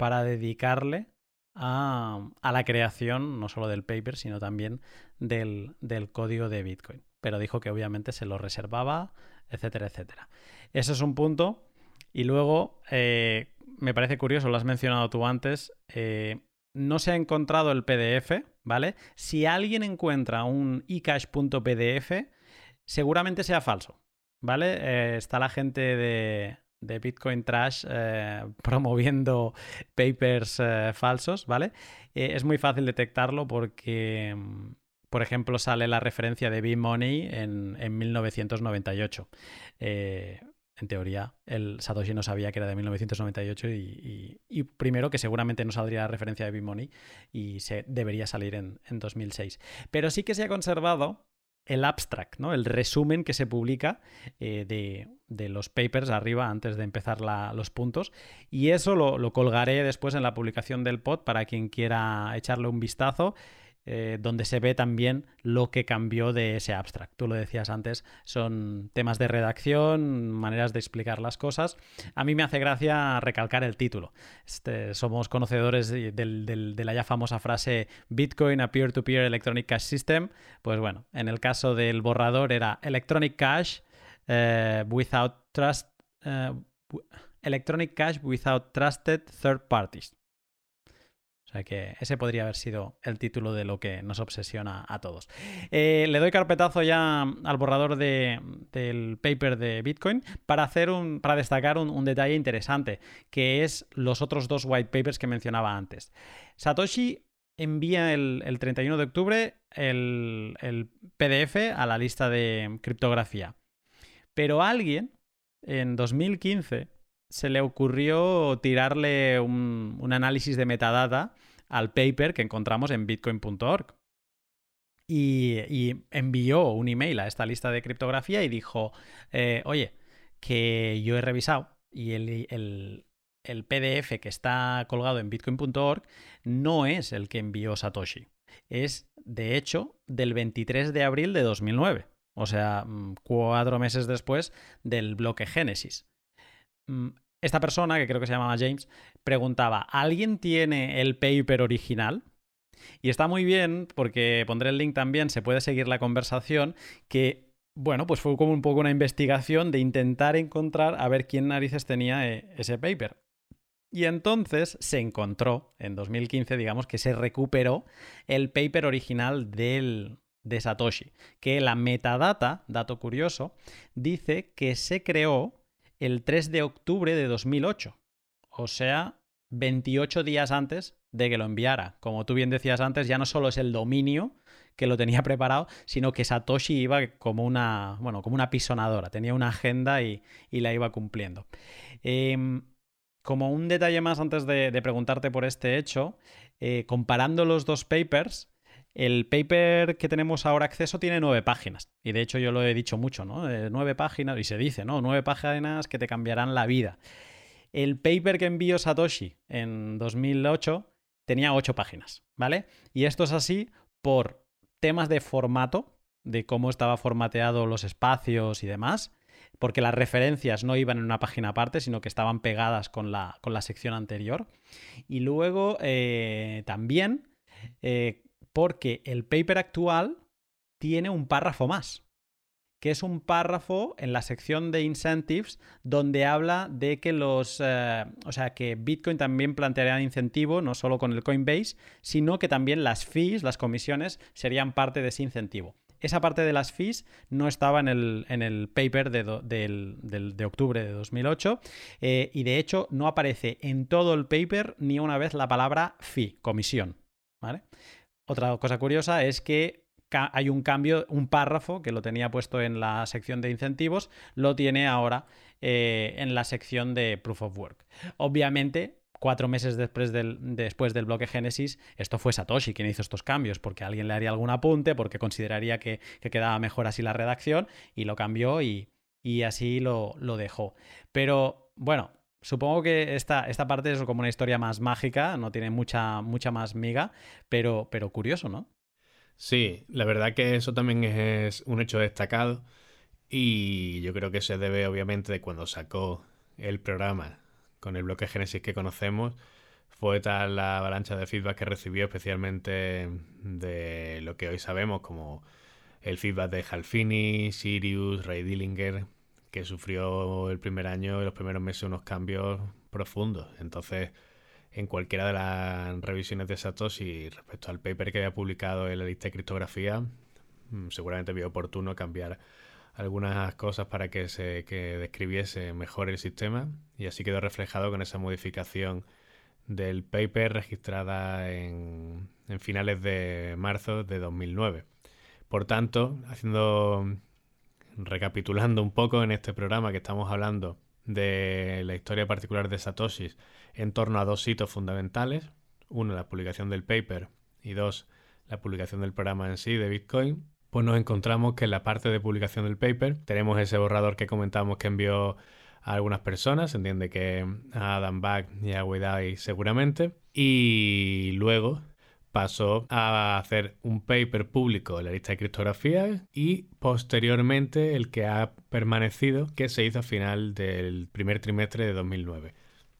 para dedicarle a, la creación no solo del paper, sino también del, código de Bitcoin. Pero dijo que obviamente se lo reservaba, etcétera, etcétera. Ese es un punto. Y luego, eh, me parece curioso, lo has mencionado tú antes, eh, no se ha encontrado el PDF, ¿vale? Si alguien encuentra un ecash.pdf, seguramente sea falso, ¿vale? Eh, está la gente de, de Bitcoin Trash eh, promoviendo papers eh, falsos, ¿vale? Eh, es muy fácil detectarlo porque, mm, por ejemplo, sale la referencia de B-Money en, en 1998 en teoría, el Satoshi no sabía que era de 1998 y, primero que seguramente no saldría la referencia de B-Money y se debería salir en, en, 2006. Pero sí que se ha conservado el abstract, ¿no? el resumen que se publica eh, de, los papers arriba antes de empezar los puntos. Y eso lo, lo, colgaré después en la publicación del pod para quien quiera echarle un vistazo. Eh, donde se ve también lo que cambió de ese abstract. Tú lo decías antes, son temas de redacción, maneras de explicar las cosas. A mí me hace gracia recalcar el título. Este, somos conocedores de, la ya famosa frase Bitcoin a peer-to-peer electronic cash system. Pues bueno, en el caso del borrador era electronic cash eh, without trust. Eh, electronic cash without trusted third parties. O sea que ese podría haber sido el título de lo que nos obsesiona a todos. Eh, le doy carpetazo ya al borrador del paper de Bitcoin para, hacer un, para destacar un, detalle interesante, que es los otros dos white papers que mencionaba antes. Satoshi envía el, 31 de octubre el, PDF a la lista de criptografía. Pero alguien en 2015 se le ocurrió tirarle un, análisis de metadata al paper que encontramos en bitcoin.org. Y, envió un email a esta lista de criptografía y dijo, eh, oye, que yo he revisado y el, el PDF que está colgado en bitcoin.org no es el que envió Satoshi. Es, de hecho, del 23 de abril de 2009. O sea, mm, cuatro meses después del bloque Génesis. Mm, esta persona, que creo que se llamaba James, preguntaba, ¿alguien tiene el paper original? Y está muy bien porque pondré el link también, se puede seguir la conversación, que, bueno, pues fue como un poco una investigación de intentar encontrar a ver quién narices tenía eh, ese paper. Y entonces se encontró, en 2015, digamos, que se recuperó el paper original del, de Satoshi, que la metadata, dato curioso, dice que se creó el 3 de octubre de 2008. O sea, 28 días antes de que lo enviara. Como tú bien decías antes, ya no solo es el dominio que lo tenía preparado, sino que Satoshi iba como una, bueno, como una pisonadora, tenía una agenda y, la iba cumpliendo. Em, como un detalle más antes de, preguntarte por este hecho, eh, comparando los dos papers, el paper que tenemos ahora acceso tiene nueve páginas. Y de hecho yo lo he dicho mucho, ¿no? Nueve páginas, y se dice, ¿no? Nueve páginas que te cambiarán la vida. El paper que envió Satoshi en 2008 tenía ocho páginas, ¿vale? Y esto es así por temas de formato, de cómo estaba formateado los espacios y demás, porque las referencias no iban en una página aparte, sino que estaban pegadas con la, con la sección anterior. Y luego eh, también eh, porque el paper actual tiene un párrafo más, que es un párrafo en la sección de incentives donde habla de que los, eh, o sea, que Bitcoin también plantearía incentivo, no solo con el Coinbase, sino que también las fees, las comisiones, serían parte de ese incentivo. Esa parte de las fees no estaba en el, en el paper de, octubre de 2008 eh, y de hecho no aparece en todo el paper ni una vez la palabra fee, comisión. ¿vale? Otra cosa curiosa es que hay un cambio, un párrafo que lo tenía puesto en la sección de incentivos, lo tiene ahora eh, en la sección de Proof of Work. Obviamente, cuatro meses después del, después del bloque Génesis, esto fue Satoshi quien hizo estos cambios, porque alguien le haría algún apunte, porque consideraría que, quedaba mejor así la redacción, y lo cambió y, así lo, lo, dejó. Pero bueno, supongo que esta, esta parte es como una historia más mágica, no tiene mucha, mucha más miga, pero, pero curioso, ¿no? Sí, la verdad que eso también es un hecho destacado y yo creo que se debe obviamente de cuando sacó el programa con el bloque Genesis que conocemos, fue tal la avalancha de feedback que recibió especialmente de lo que hoy sabemos como el feedback de Halfini, Sirius, Ray Dillinger, que sufrió el primer año y los primeros meses unos cambios profundos. Entonces, en cualquiera de las revisiones de Satoshi respecto al paper que había publicado en la lista de criptografía, mm, seguramente vio oportuno cambiar algunas cosas para que se describiese mejor el sistema y así quedó reflejado con esa modificación del paper registrada en, en finales de marzo de 2009. Por tanto, haciendo recapitulando un poco en este programa que estamos hablando de la historia particular de Satoshi en torno a dos hitos fundamentales. Uno, la publicación del paper y dos, la publicación del programa en sí de Bitcoin. Pues nos encontramos que en la parte de publicación del paper tenemos ese borrador que comentamos que envió a algunas personas, se entiende que a Adam Back y a Wedai seguramente. Y luego pasó a hacer un paper público en la lista de criptografía y posteriormente el que ha permanecido que se hizo a final del primer trimestre de 2009.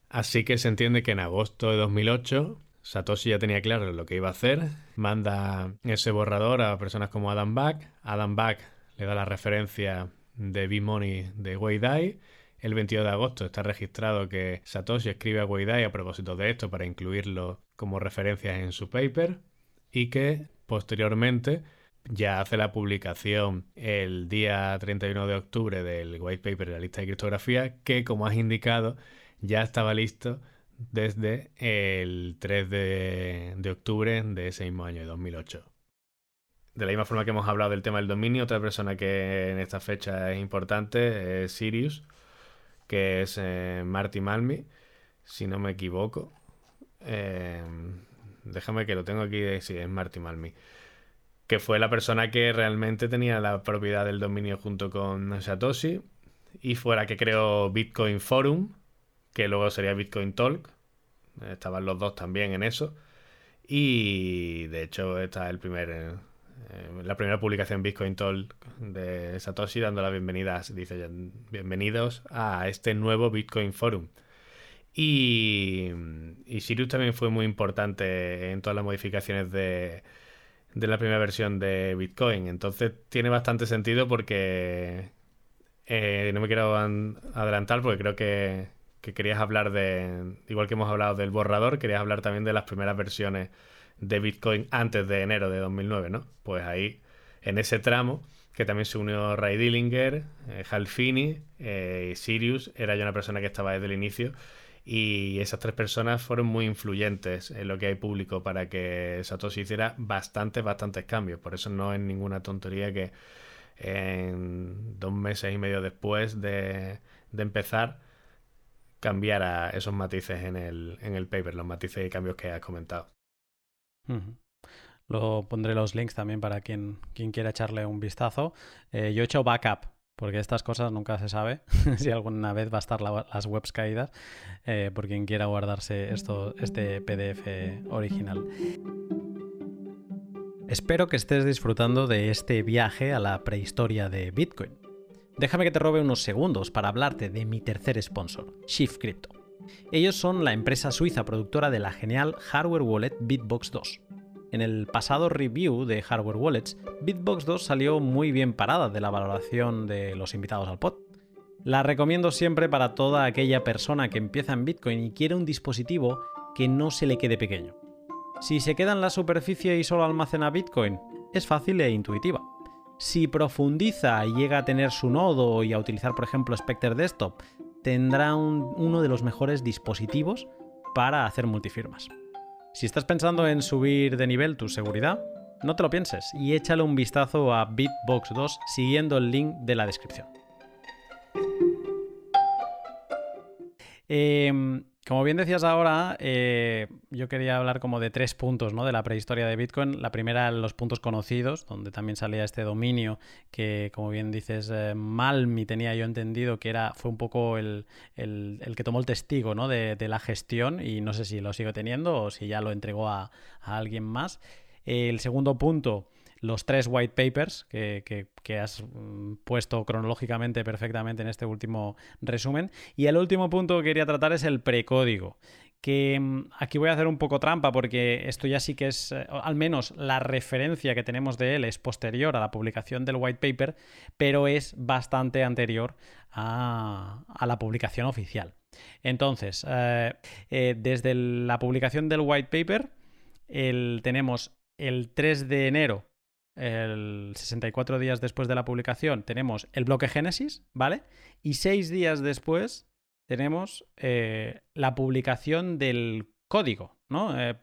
Así que se entiende que en agosto de 2008 Satoshi ya tenía claro lo que iba a hacer, manda ese borrador a personas como Adam Back, Adam Back le da la referencia de B-Money de Weidai el 22 de agosto. Está registrado que Satoshi escribe a Weidai a propósito de esto para incluirlo como referencias en su paper y que posteriormente ya hace la publicación el día 31 de octubre del white paper de la lista de criptografía que como has indicado ya estaba listo desde el 3 de, de octubre de ese mismo año de 2008 de la misma forma que hemos hablado del tema del dominio, otra persona que en esta fecha es importante es Sirius, que es eh, Marty Malmi, si no me equivoco. Eh, déjame que lo tengo aquí, sí, es Marty Malmi. Que fue la persona que realmente tenía la propiedad del dominio junto con Satoshi. Y fue la que creó Bitcoin Forum, que luego sería Bitcoin Talk. Estaban los dos también en eso. Y de hecho, está el primer eh, la primera publicación Bitcoin Talk de Satoshi dando las bienvenidas. Dice, bienvenidos a este nuevo Bitcoin Forum. Y, y Sirius también fue muy importante en todas las modificaciones de, de la primera versión de Bitcoin. Entonces tiene bastante sentido porque eh, no me quiero adelantar porque creo que, que, querías hablar de, igual que hemos hablado del borrador, querías hablar también de las primeras versiones de Bitcoin antes de enero de 2009, ¿no? Pues ahí, en ese tramo, que también se unió Ray Dillinger, eh, Halfini, eh, Sirius, era ya una persona que estaba desde el inicio. Y esas tres personas fueron muy influyentes en lo que hay público para que Satoshi hiciera bastantes, bastantes cambios. Por eso no es ninguna tontería que en dos meses y medio después de, de empezar cambiara esos matices en el, en el paper, los matices y cambios que has comentado. Lo pondré los links también para quien, quien quiera echarle un vistazo. Eh, yo he hecho backup porque estas cosas nunca se sabe si alguna vez va a estar las webs caídas eh, por quien quiera guardarse esto, este PDF original. Espero que estés disfrutando de este viaje a la prehistoria de Bitcoin. Déjame que te robe unos segundos para hablarte de mi tercer sponsor, Shift Crypto. Ellos son la empresa suiza productora de la genial hardware wallet Bitbox 2. En el pasado review de hardware wallets, Bitbox 2 salió muy bien parada de la valoración de los invitados al pod. La recomiendo siempre para toda aquella persona que empieza en Bitcoin y quiere un dispositivo que no se le quede pequeño. Si se queda en la superficie y solo almacena Bitcoin, es fácil e intuitiva. Si profundiza y llega a tener su nodo y a utilizar, por ejemplo, Spectre Desktop, tendrá uno de los mejores dispositivos para hacer multifirmas. Si estás pensando en subir de nivel tu seguridad, no te lo pienses y échale un vistazo a Bitbox 2 siguiendo el link de la descripción. Eh, como bien decías ahora, eh, yo quería hablar como de tres puntos ¿no? de la prehistoria de Bitcoin. La primera, los puntos conocidos, donde también salía este dominio que, como bien dices, eh, Malmi tenía yo entendido que era, fue un poco el, que tomó el testigo ¿no? de, la gestión y no sé si lo sigue teniendo o si ya lo entregó a, a alguien más. El segundo punto los tres white papers que, has mm, puesto cronológicamente perfectamente en este último resumen. Y el último punto que quería tratar es el precódigo, que mm, aquí voy a hacer un poco trampa porque esto ya sí que es, eh, al menos la referencia que tenemos de él es posterior a la publicación del white paper, pero es bastante anterior a, la publicación oficial. Entonces, eh, eh, desde la publicación del white paper, tenemos el 3 de enero el 64 días después de la publicación, tenemos el bloque Génesis, ¿vale? Y seis días después tenemos eh, la publicación del código, ¿no? Eh,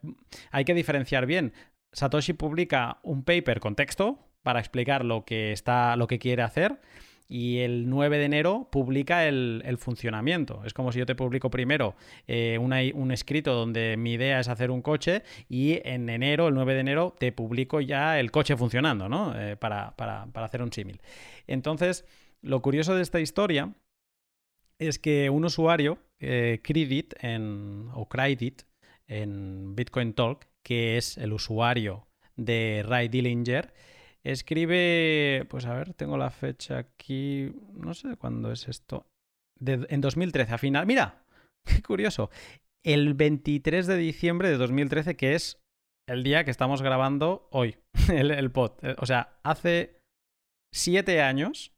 hay que diferenciar bien. Satoshi publica un paper con texto para explicar lo que está, lo que quiere hacer y el 9 de enero publica el, funcionamiento. Es como si yo te publico primero eh, un escrito donde mi idea es hacer un coche y en enero, el 9 de enero, te publico ya el coche funcionando, ¿no? Eh, para, hacer un símil. Entonces, lo curioso de esta historia es que un usuario, eh, Credit en, o Credit en Bitcoin Talk, que es el usuario de Ray Dillinger, Escribe, pues a ver, tengo la fecha aquí, no sé cuándo es esto. en 2013, a final. Mira, qué curioso. El 23 de diciembre de 2013, que es el día que estamos grabando hoy, el, pod. Eh, o sea, hace siete años,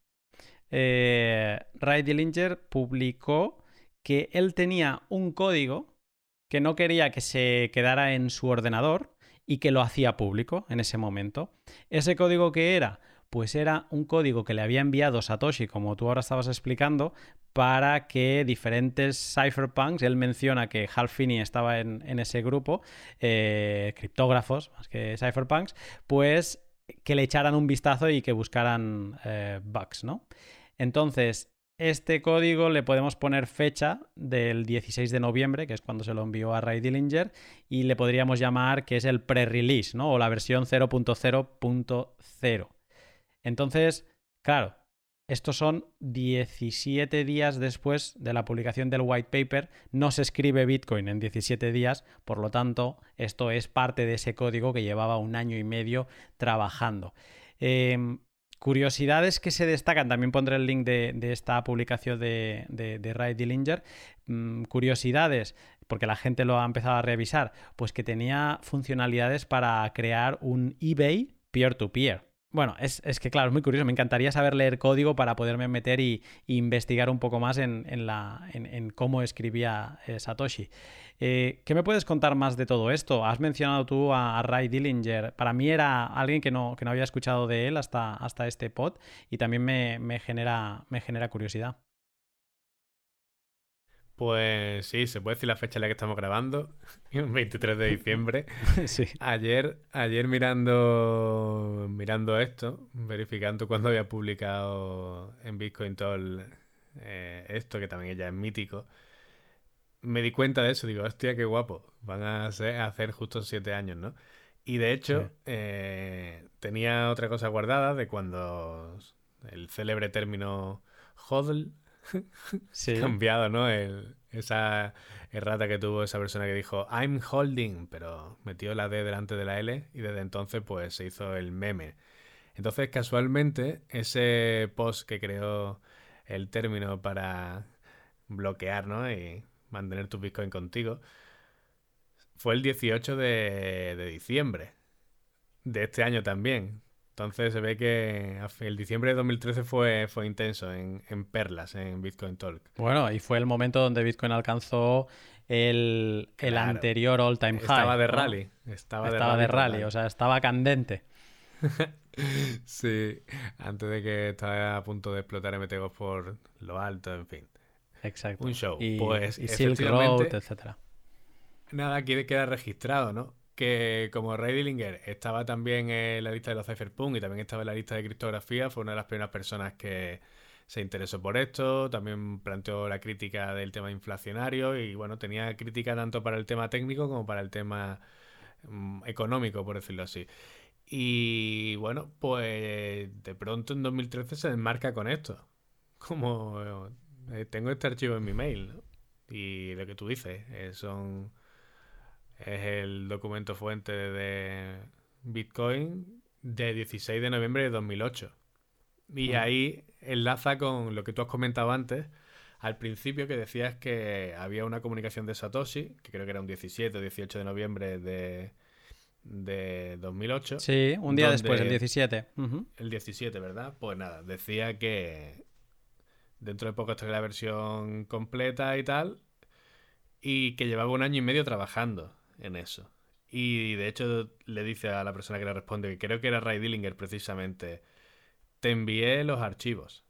eh, Ray Dillinger publicó que él tenía un código que no quería que se quedara en su ordenador y que lo hacía público en ese momento. ¿Ese código que era? Pues era un código que le había enviado Satoshi, como tú ahora estabas explicando, para que diferentes cypherpunks, él menciona que Hal Finney estaba en, ese grupo, eh, criptógrafos más que cypherpunks, pues que le echaran un vistazo y que buscaran eh, bugs, ¿no? Entonces, este código le podemos poner fecha del 16 de noviembre, que es cuando se lo envió a Ray Dillinger, y le podríamos llamar que es el pre-release, ¿no? O la versión 0.0.0. Entonces, claro, estos son 17 días después de la publicación del white paper. No se escribe Bitcoin en 17 días, por lo tanto, esto es parte de ese código que llevaba un año y medio trabajando. Em, Curiosidades que se destacan, también pondré el link de, esta publicación de, de, Ray Dillinger. Mm, curiosidades, porque la gente lo ha empezado a revisar, pues que tenía funcionalidades para crear un eBay peer-to-peer. Bueno, es, que claro, es muy curioso. Me encantaría saber leer código para poderme meter y, investigar un poco más en, la, en, cómo escribía eh, Satoshi. Eh, ¿Qué me puedes contar más de todo esto? Has mencionado tú a, Ray Dillinger. Para mí era alguien que no, que no había escuchado de él hasta, hasta este pod y también me, genera, me genera curiosidad. Pues sí, se puede decir la fecha en la que estamos grabando, 23 de diciembre. sí. Ayer, ayer mirando, mirando esto, verificando cuándo había publicado en Bitcoin Toll eh, esto, que también ya es mítico, me di cuenta de eso, digo, hostia, qué guapo, van a, hacer justo siete años, ¿no? Y de hecho, eh, tenía otra cosa guardada de cuando el célebre término hodl, Sí. cambiado, ¿no? El- esa errata que tuvo esa persona que dijo I'm holding, pero metió la D delante de la L y desde entonces pues se hizo el meme. Entonces casualmente ese post que creó el término para bloquear, ¿no? Y mantener tu Bitcoin contigo fue el 18 de, de diciembre de este año también. Entonces se ve que el diciembre de 2013 fue, fue intenso en, en perlas, en Bitcoin Talk. Bueno, y fue el momento donde Bitcoin alcanzó el, el Claro. anterior all time high. Estaba de ¿no? rally. Estaba, Estaba de rally, total. o sea, estaba candente. Sí, antes de que estaba a punto de explotar MTGOs por lo alto, en fin. Exacto. Un show. Y, Pues, y Silk Road, etcétera. Nada, aquí queda registrado, ¿no? Que como Ray Dillinger estaba también en la lista de los cypherpunk y también estaba en la lista de criptografía, fue una de las primeras personas que se interesó por esto, también planteó la crítica del tema inflacionario y bueno, tenía crítica tanto para el tema técnico como para el tema mm, económico, por decirlo así. Y bueno, pues de pronto en 2013 se desmarca con esto. Como eh, tengo este archivo en mi mail. Y lo que tú dices, eh, son es el documento fuente de Bitcoin de 16 de noviembre de 2008. Y ahí enlaza con lo que tú has comentado antes, al principio que decías que había una comunicación de Satoshi, que creo que era un 17 o 18 de noviembre de, de 2008. Sí, un día después, el donde- 17. Ujú. El 17, ¿verdad? Pues nada, decía que dentro de poco estaría la versión completa y tal, y que llevaba un año y medio trabajando en eso. Y de hecho le dice a la persona que le responde, que creo que era Ray Dillinger precisamente, te envié los archivos.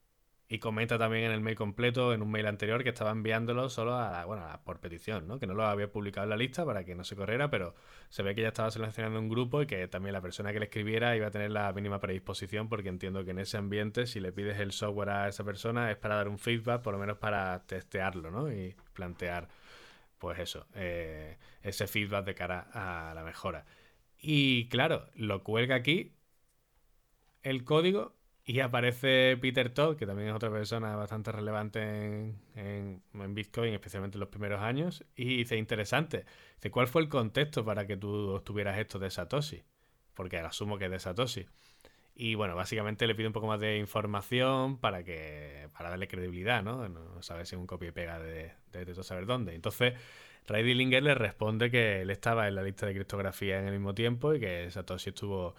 Y comenta también en el mail completo, en un mail anterior, que estaba enviándolo solo a, bueno, por petición, ¿no? Que no lo había publicado en la lista para que no se corriera, pero se ve que ya estaba seleccionando un grupo y que también la persona que le escribiera iba a tener la mínima predisposición, porque entiendo que en ese ambiente, si le pides el software a esa persona, es para dar un feedback, por lo menos para testearlo, ¿no? Y plantear, pues eso, eh, ese feedback de cara a la mejora. Y claro, lo cuelga aquí el código y aparece Peter Todd, que también es otra persona bastante relevante en, en- Bitcoin, especialmente en los primeros años, y dice, interesante, dice, ¿cuál fue el contexto para que tú obtuvieras esto de Satoshi? Porque asumo que es de Satoshi. Y bueno, básicamente le pide un poco más de información para que para darle credibilidad, ¿no? No saber si es un copia y pega de, de, saber dónde. Entonces, Ray Dillinger le responde que él estaba en la lista de criptografía en el mismo tiempo y que Satoshi estuvo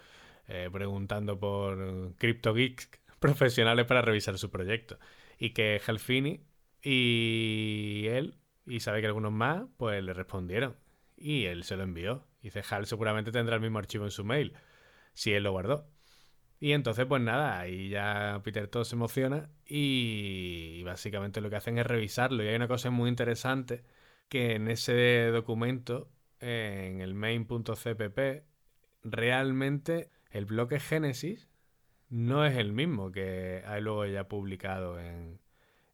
eh, preguntando por crypto geeks profesionales para revisar su proyecto. Y que Halfini y él, y sabe que algunos más, pues le respondieron. Y él se lo envió. Y dice, Hal seguramente tendrá el mismo archivo en su mail, si él lo guardó. Y entonces, pues nada, ahí ya Peter todo se emociona y básicamente lo que hacen es revisarlo. Y hay una cosa muy interesante que en ese documento, en el main.cpp, realmente el bloque Génesis no es el mismo que hay luego ya publicado en,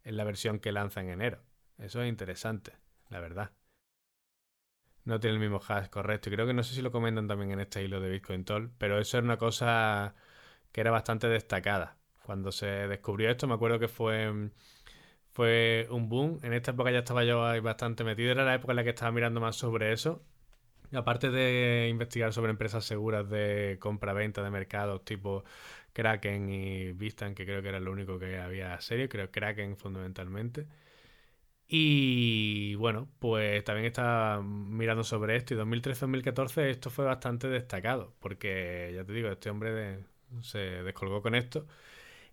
en la versión que lanza en enero. Eso es interesante, la verdad. No tiene el mismo hash correcto. Y creo que no sé si lo comentan también en este hilo de Bitcoin Toll, pero eso era una cosa que era bastante destacada. Cuando se descubrió esto, me acuerdo que fue, fue un boom. En esta época ya estaba yo ahí bastante metido. Era la época en la que estaba mirando más sobre eso. Aparte de investigar sobre empresas seguras de compra-venta de mercados tipo Kraken y Vistan, que creo que era lo único que había serio, creo Kraken fundamentalmente. Y bueno, pues también estaba mirando sobre esto y 2013-2014 esto fue bastante destacado, porque ya te digo, este hombre de- se descolgó con esto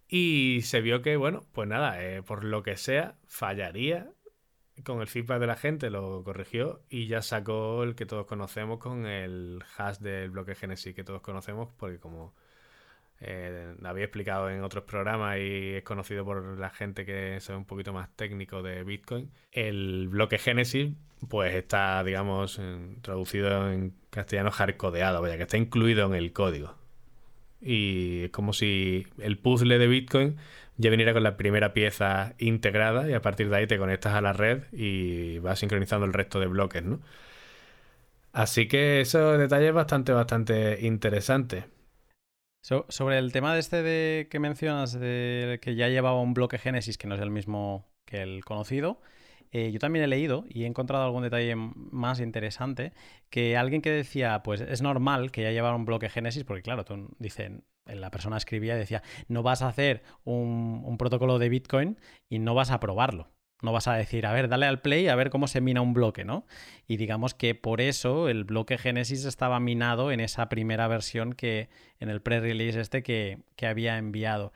y se vio que, bueno, pues nada, eh, por lo que sea, fallaría con el feedback de la gente, lo corrigió y ya sacó el que todos conocemos con el hash del bloque Genesis que todos conocemos, porque como eh, había explicado en otros programas y es conocido por la gente que sabe un poquito más técnico de Bitcoin, el bloque Genesis pues está, digamos, traducido en castellano hardcodeado, vaya, que está incluido en el código. Y es como si el puzzle de Bitcoin ya viniera con la primera pieza integrada y a partir de ahí te conectas a la red y vas sincronizando el resto de bloques, ¿no? Así que esos detalles bastante, bastante interesantes. sobre el tema de este de que mencionas, de que ya llevaba un bloque Génesis, que no es el mismo que el conocido, eh, yo también he leído y he encontrado algún detalle más interesante, que alguien que decía, pues es normal que ya llevara un bloque Génesis, porque claro, tú, dicen, la persona escribía y decía, no vas a hacer un, protocolo de Bitcoin y no vas a probarlo. No vas a decir, a ver, dale al play a ver cómo se mina un bloque, ¿no? Y digamos que por eso el bloque Genesis estaba minado en esa primera versión que, en el pre-release este que, había enviado.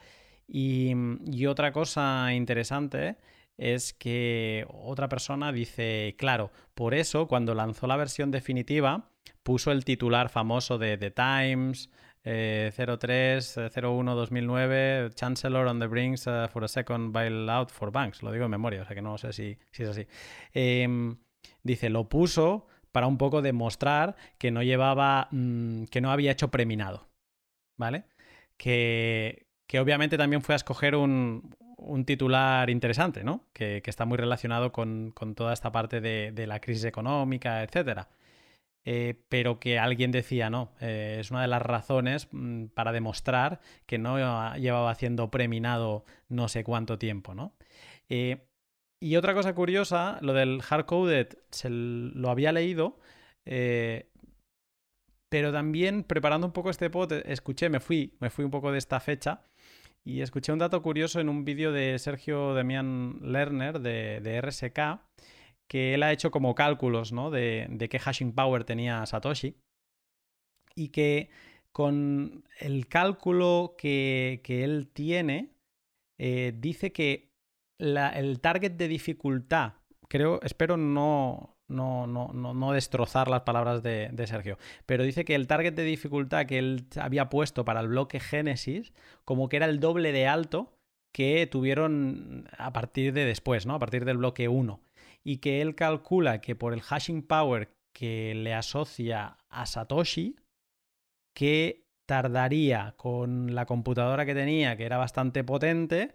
Y, otra cosa interesante es que otra persona dice, claro, por eso cuando lanzó la versión definitiva puso el titular famoso de The Times, 03 01 2009 Chancellor on the Brinks uh, for a second bailout for banks. Lo digo en memoria, o sea que no sé si, es así. Em, dice, lo puso para un poco demostrar que no llevaba, mm, que no había hecho preminado, ¿vale? Que, que obviamente también fue a escoger un, titular interesante, ¿no? Que, está muy relacionado con, toda esta parte de, la crisis económica, etcétera. Eh, pero que alguien decía, no, eh, es una de las razones mm, para demostrar que no llevaba haciendo preminado no sé cuánto tiempo, ¿no? Eh, y otra cosa curiosa, lo del hardcoded se lo había leído, pero también preparando un poco este pod, escuché, me fui, me fui un poco de esta fecha y escuché un dato curioso en un vídeo de Sergio Demian Lerner de, de RSK que él ha hecho como cálculos ¿no? de, qué hashing power tenía Satoshi y que con el cálculo que, él tiene, eh, dice que el target de dificultad, creo, espero no, no, no, no, destrozar las palabras de, de, Sergio, pero dice que el target de dificultad que él había puesto para el bloque Génesis, como que era el doble de alto que tuvieron a partir de después, ¿no? A partir del bloque 1 y que él calcula que por el hashing power que le asocia a Satoshi, que tardaría con la computadora que tenía, que era bastante potente,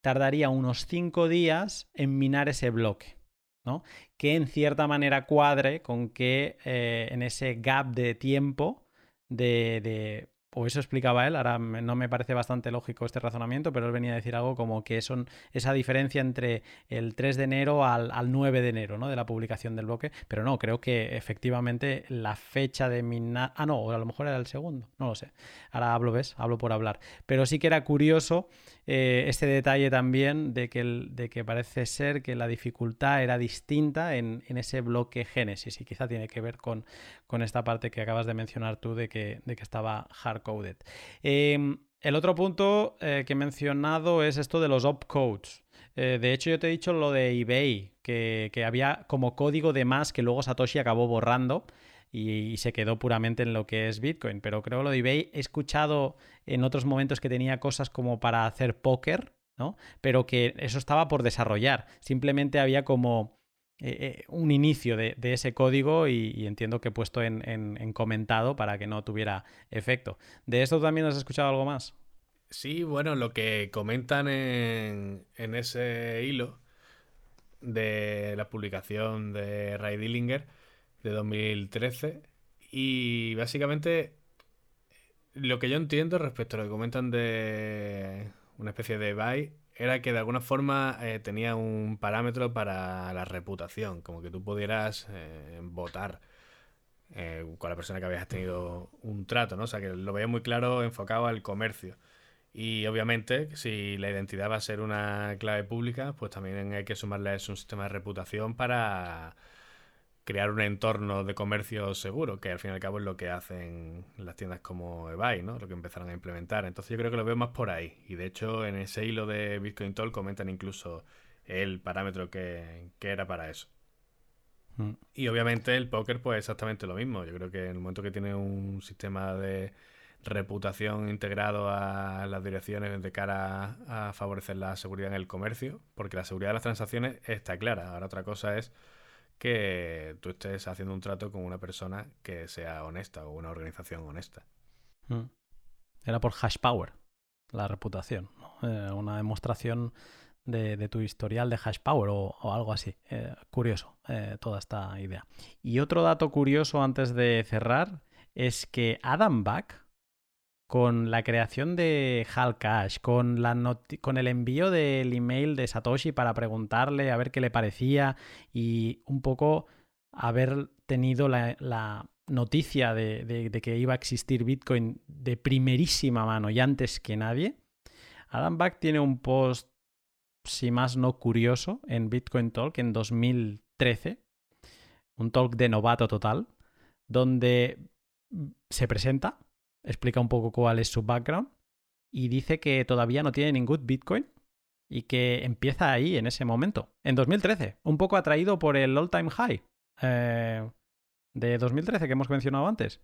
tardaría unos 5 días en minar ese bloque. Que en cierta manera cuadre con que eh, en ese gap de tiempo de o eso explicaba él, ahora no me parece bastante lógico este razonamiento, pero él venía a decir algo como que son esa diferencia entre el 3 de enero al, 9 de enero, ¿no? De la publicación del bloque, pero no, creo que efectivamente la fecha de minar... Ah, no, a lo mejor era el segundo, no lo sé. Ahora hablo, ¿ves? Hablo por hablar. Pero sí que era curioso eh, este detalle también de que, de que parece ser que la dificultad era distinta en, ese bloque Génesis y quizá tiene que ver con, con esta parte que acabas de mencionar tú de que, de que estaba hard Em, el otro punto eh, que he mencionado es esto de los opcodes. Eh, de hecho, yo te he dicho lo de eBay, que, había como código de más que luego Satoshi acabó borrando y, se quedó puramente en lo que es Bitcoin. Pero creo lo de eBay he escuchado en otros momentos que tenía cosas como para hacer póker, ¿no? Pero que eso estaba por desarrollar. Simplemente había como eh, eh, un inicio de, ese código y, entiendo que he puesto en, comentado para que no tuviera efecto. ¿De esto también has escuchado algo más? Sí, bueno, lo que comentan en, ese hilo de la publicación de Ray Dillinger de 2013 y básicamente lo que yo entiendo respecto a lo que comentan de una especie de buy era que de alguna forma eh, tenía un parámetro para la reputación, como que tú pudieras eh, votar eh, con la persona que habías tenido un trato, ¿no? O sea, que lo veía muy claro enfocado al comercio. Y obviamente, si la identidad va a ser una clave pública, pues también hay que sumarle a eso un sistema de reputación para crear un entorno de comercio seguro, que al fin y al cabo es lo que hacen las tiendas como eBay, ¿no? Lo que empezaron a implementar. Entonces yo creo que lo veo más por ahí. Y de hecho en ese hilo de Bitcoin Talk comentan incluso el parámetro que, era para eso. Mm. Y obviamente el póker pues exactamente lo mismo. Yo creo que en el momento que tiene un sistema de reputación integrado a las direcciones de cara a favorecer la seguridad en el comercio, porque la seguridad de las transacciones está clara. Ahora otra cosa es que tú estés haciendo un trato con una persona que sea honesta o una organización honesta. Mm. Era por hash power, la reputación, eh, una demostración de, tu historial de hash power o, algo así. Eh, curioso eh, toda esta idea. Y otro dato curioso antes de cerrar es que Adam Back, con la creación de Hal Cash, con, el envío del email de Satoshi para preguntarle a ver qué le parecía y un poco haber tenido la, noticia de, que iba a existir Bitcoin de primerísima mano y antes que nadie, Adam Back tiene un post, si más no curioso, en Bitcoin Talk en 2013, un talk de novato total, donde se presenta explica un poco cuál es su background y dice que todavía no tiene ningún Bitcoin y que empieza ahí en ese momento, en 2013, un poco atraído por el all time high eh, de 2013 que hemos mencionado antes.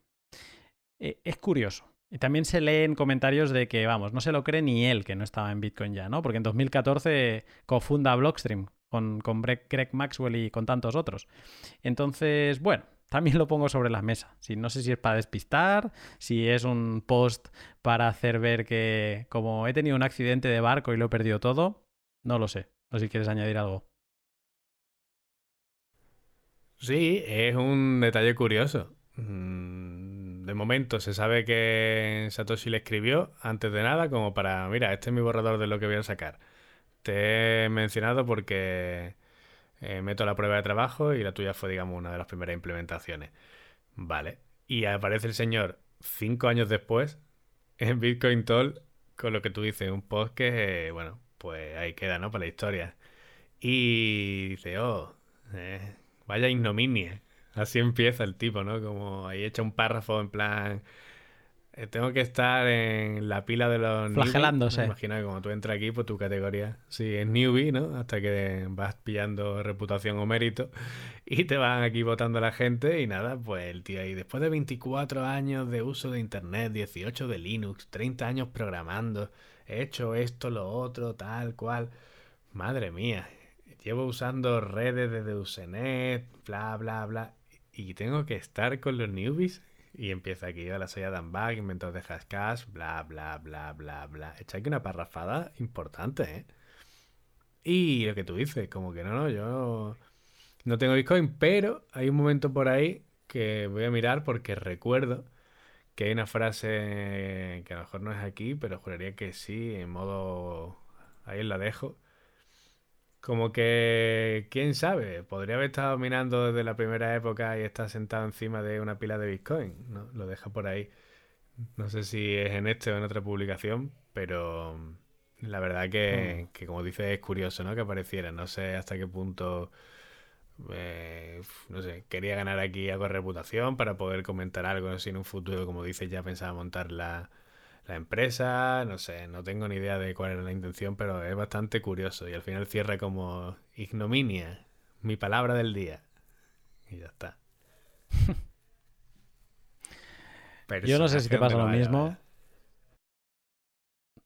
Eh, es curioso. Y también se leen comentarios de que, vamos, no se lo cree ni él que no estaba en Bitcoin ya, ¿no? Porque en 2014 cofunda Blockstream con, con Greg Maxwell y con tantos otros. Entonces, bueno, también lo pongo sobre la mesa. Si, no sé si es para despistar, si es un post para hacer ver que como he tenido un accidente de barco y lo he perdido todo, no lo sé. No si quieres añadir algo. Sí, es un detalle curioso. Mm, de momento se sabe que Satoshi le escribió antes de nada como para, mira, este es mi borrador de lo que voy a sacar. Te he mencionado porque eh, meto la prueba de trabajo y la tuya fue, digamos, una de las primeras implementaciones. Vale. Y aparece el señor cinco años después en Bitcoin Toll con lo que tú dices, un post que, bueno, pues ahí queda, ¿no? Para la historia. Y dice, oh, eh, vaya ignominia. Así empieza el tipo, ¿no? Como ahí echa un párrafo en plan, tengo que estar en la pila de los Flagelándose. Imagina que como tú entras aquí, pues tu categoría sí es newbie, ¿no? Hasta que vas pillando reputación o mérito y te van aquí votando la gente y nada, pues el tío ahí, después de 24 años de uso de Internet, 18 de Linux, 30 años programando, he hecho esto, lo otro, tal cual. Madre mía, llevo usando redes desde Usenet, bla, bla, bla. Y tengo que estar con los newbies y empieza aquí, la soy Adam Back, inventor de Hashcash, bla, bla, bla, bla, bla. Echa aquí una parrafada importante, ¿eh? Y lo que tú dices, como que no, no, yo no tengo Bitcoin, pero hay un momento por ahí que voy a mirar porque recuerdo que hay una frase que a lo mejor no es aquí, pero juraría que sí, en modo... Ahí la dejo como que, quién sabe, podría haber estado minando desde la primera época y está sentado encima de una pila de Bitcoin, ¿no? Lo deja por ahí. No sé si es en este o en otra publicación, pero la verdad que, mm. que como dice, es curioso, ¿no? Que apareciera. No sé hasta qué punto, eh, no sé, quería ganar aquí algo de reputación para poder comentar algo si en un futuro, como dice, ya pensaba montar la la empresa, no sé, no tengo ni idea de cuál era la intención, pero es bastante curioso. Y al final cierra como ignominia, mi palabra del día. Y ya está. Yo no sé si te pasa lo mismo.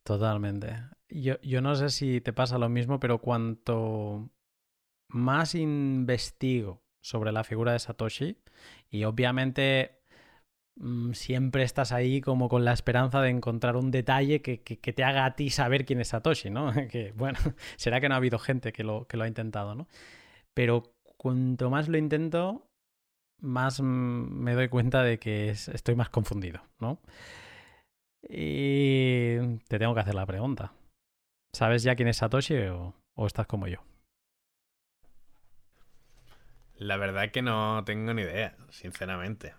Totalmente. Yo, yo no sé si te pasa lo mismo, pero cuanto más investigo sobre la figura de Satoshi, y obviamente siempre estás ahí como con la esperanza de encontrar un detalle que, te haga a ti saber quién es Satoshi, ¿no? que bueno, será que no ha habido gente que lo, que lo ha intentado, ¿no? Pero cuanto más lo intento, más me doy cuenta de que estoy más confundido, ¿no? Y te tengo que hacer la pregunta. ¿Sabes ya quién es Satoshi o, o estás como yo? La verdad que no tengo ni idea, sinceramente.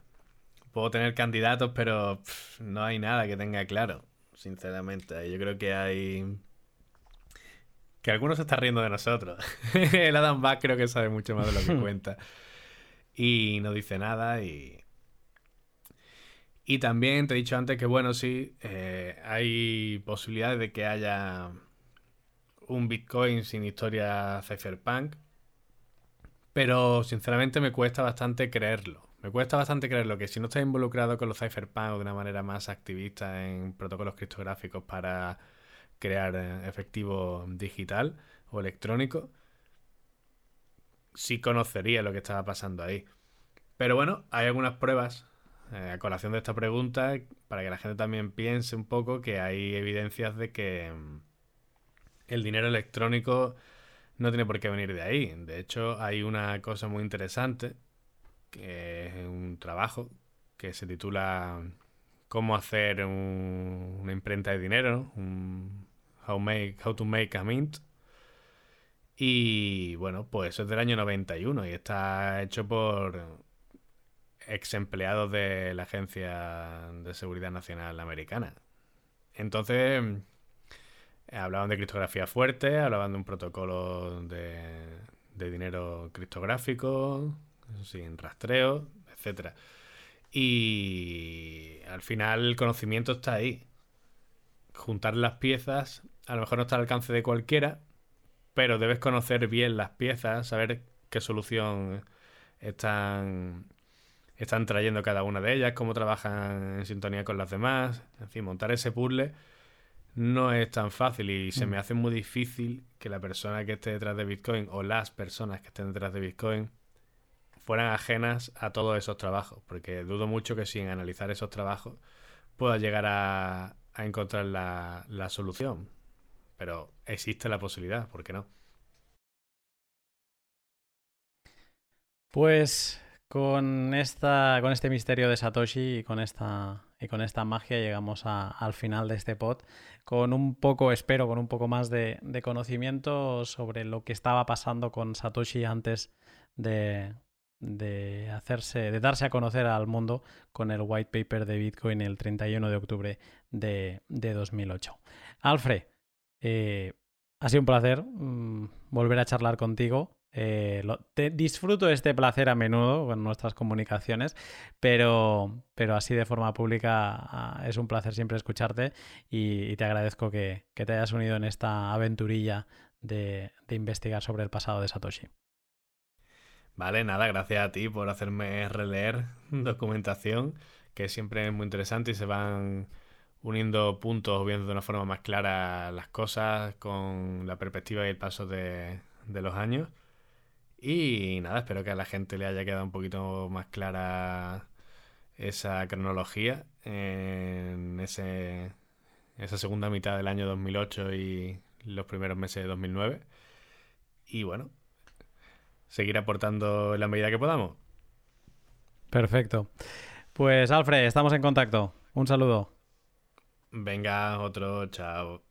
Puedo tener candidatos, pero no hay nada que tenga claro, sinceramente. Yo creo que hay... Que algunos se están riendo de nosotros. El Adam Back creo que sabe mucho más de lo que cuenta. Y no dice nada y... Y también te he dicho antes que, bueno, sí, eh, hay posibilidades de que haya un Bitcoin sin historia cypherpunk. Pero sinceramente me cuesta bastante creerlo. Me cuesta bastante creerlo que si no estás involucrado con los cypherpunk de una manera más activista en protocolos criptográficos para crear eh, efectivo digital o electrónico, sí conocería lo que estaba pasando ahí. Pero bueno, hay algunas pruebas eh, a colación de esta pregunta para que la gente también piense un poco que hay evidencias de que mm, el dinero electrónico no tiene por qué venir de ahí. De hecho, hay una cosa muy interesante que es un trabajo que se titula cómo hacer una imprenta de dinero, how, make, how to make a mint. Y bueno, pues eso es del año 91 y está hecho por ex empleados de la Agencia de Seguridad Nacional Americana. Entonces, hablaban de criptografía fuerte, hablaban de un protocolo de dinero criptográfico, sin rastreo, etc. Y al final el conocimiento está ahí. Juntar las piezas a lo mejor no está al alcance de cualquiera, pero debes conocer bien las piezas, saber qué solución están, están trayendo cada una de ellas, cómo trabajan en sintonía con las demás. En fin, montar ese puzzle no es tan fácil y se mm. me hace muy difícil que la persona que esté detrás de Bitcoin o las personas que estén detrás de Bitcoin fueran ajenas a todos esos trabajos, porque dudo mucho que sin analizar esos trabajos pueda llegar a, encontrar la, solución. Pero existe la posibilidad, ¿por qué no? Pues con, esta, con este misterio de Satoshi y con esta, y con esta magia llegamos al final de este pod con un poco, espero, con un poco más de conocimiento sobre lo que estaba pasando con Satoshi antes de, de hacerse, de darse a conocer al mundo con el white paper de Bitcoin el 31 de octubre de, 2008. Alfred, eh, ha sido un placer mm, volver a charlar contigo. Eh, te, disfruto este placer a menudo con nuestras comunicaciones, pero, pero así de forma pública ah, es un placer siempre escucharte y, te agradezco que, te hayas unido en esta aventurilla de investigar sobre el pasado de Satoshi. Vale, nada, gracias a ti por hacerme releer documentación, que siempre es muy interesante y se van uniendo puntos, viendo de una forma más clara las cosas con la perspectiva y el paso de, los años. Y nada, espero que a la gente le haya quedado un poquito más clara esa cronología en ese, esa segunda mitad del año 2008 y los primeros meses de 2009. Y bueno, seguir aportando en la medida que podamos. Perfecto. Pues Alfred, estamos en contacto. Un saludo. Venga, otro, chao.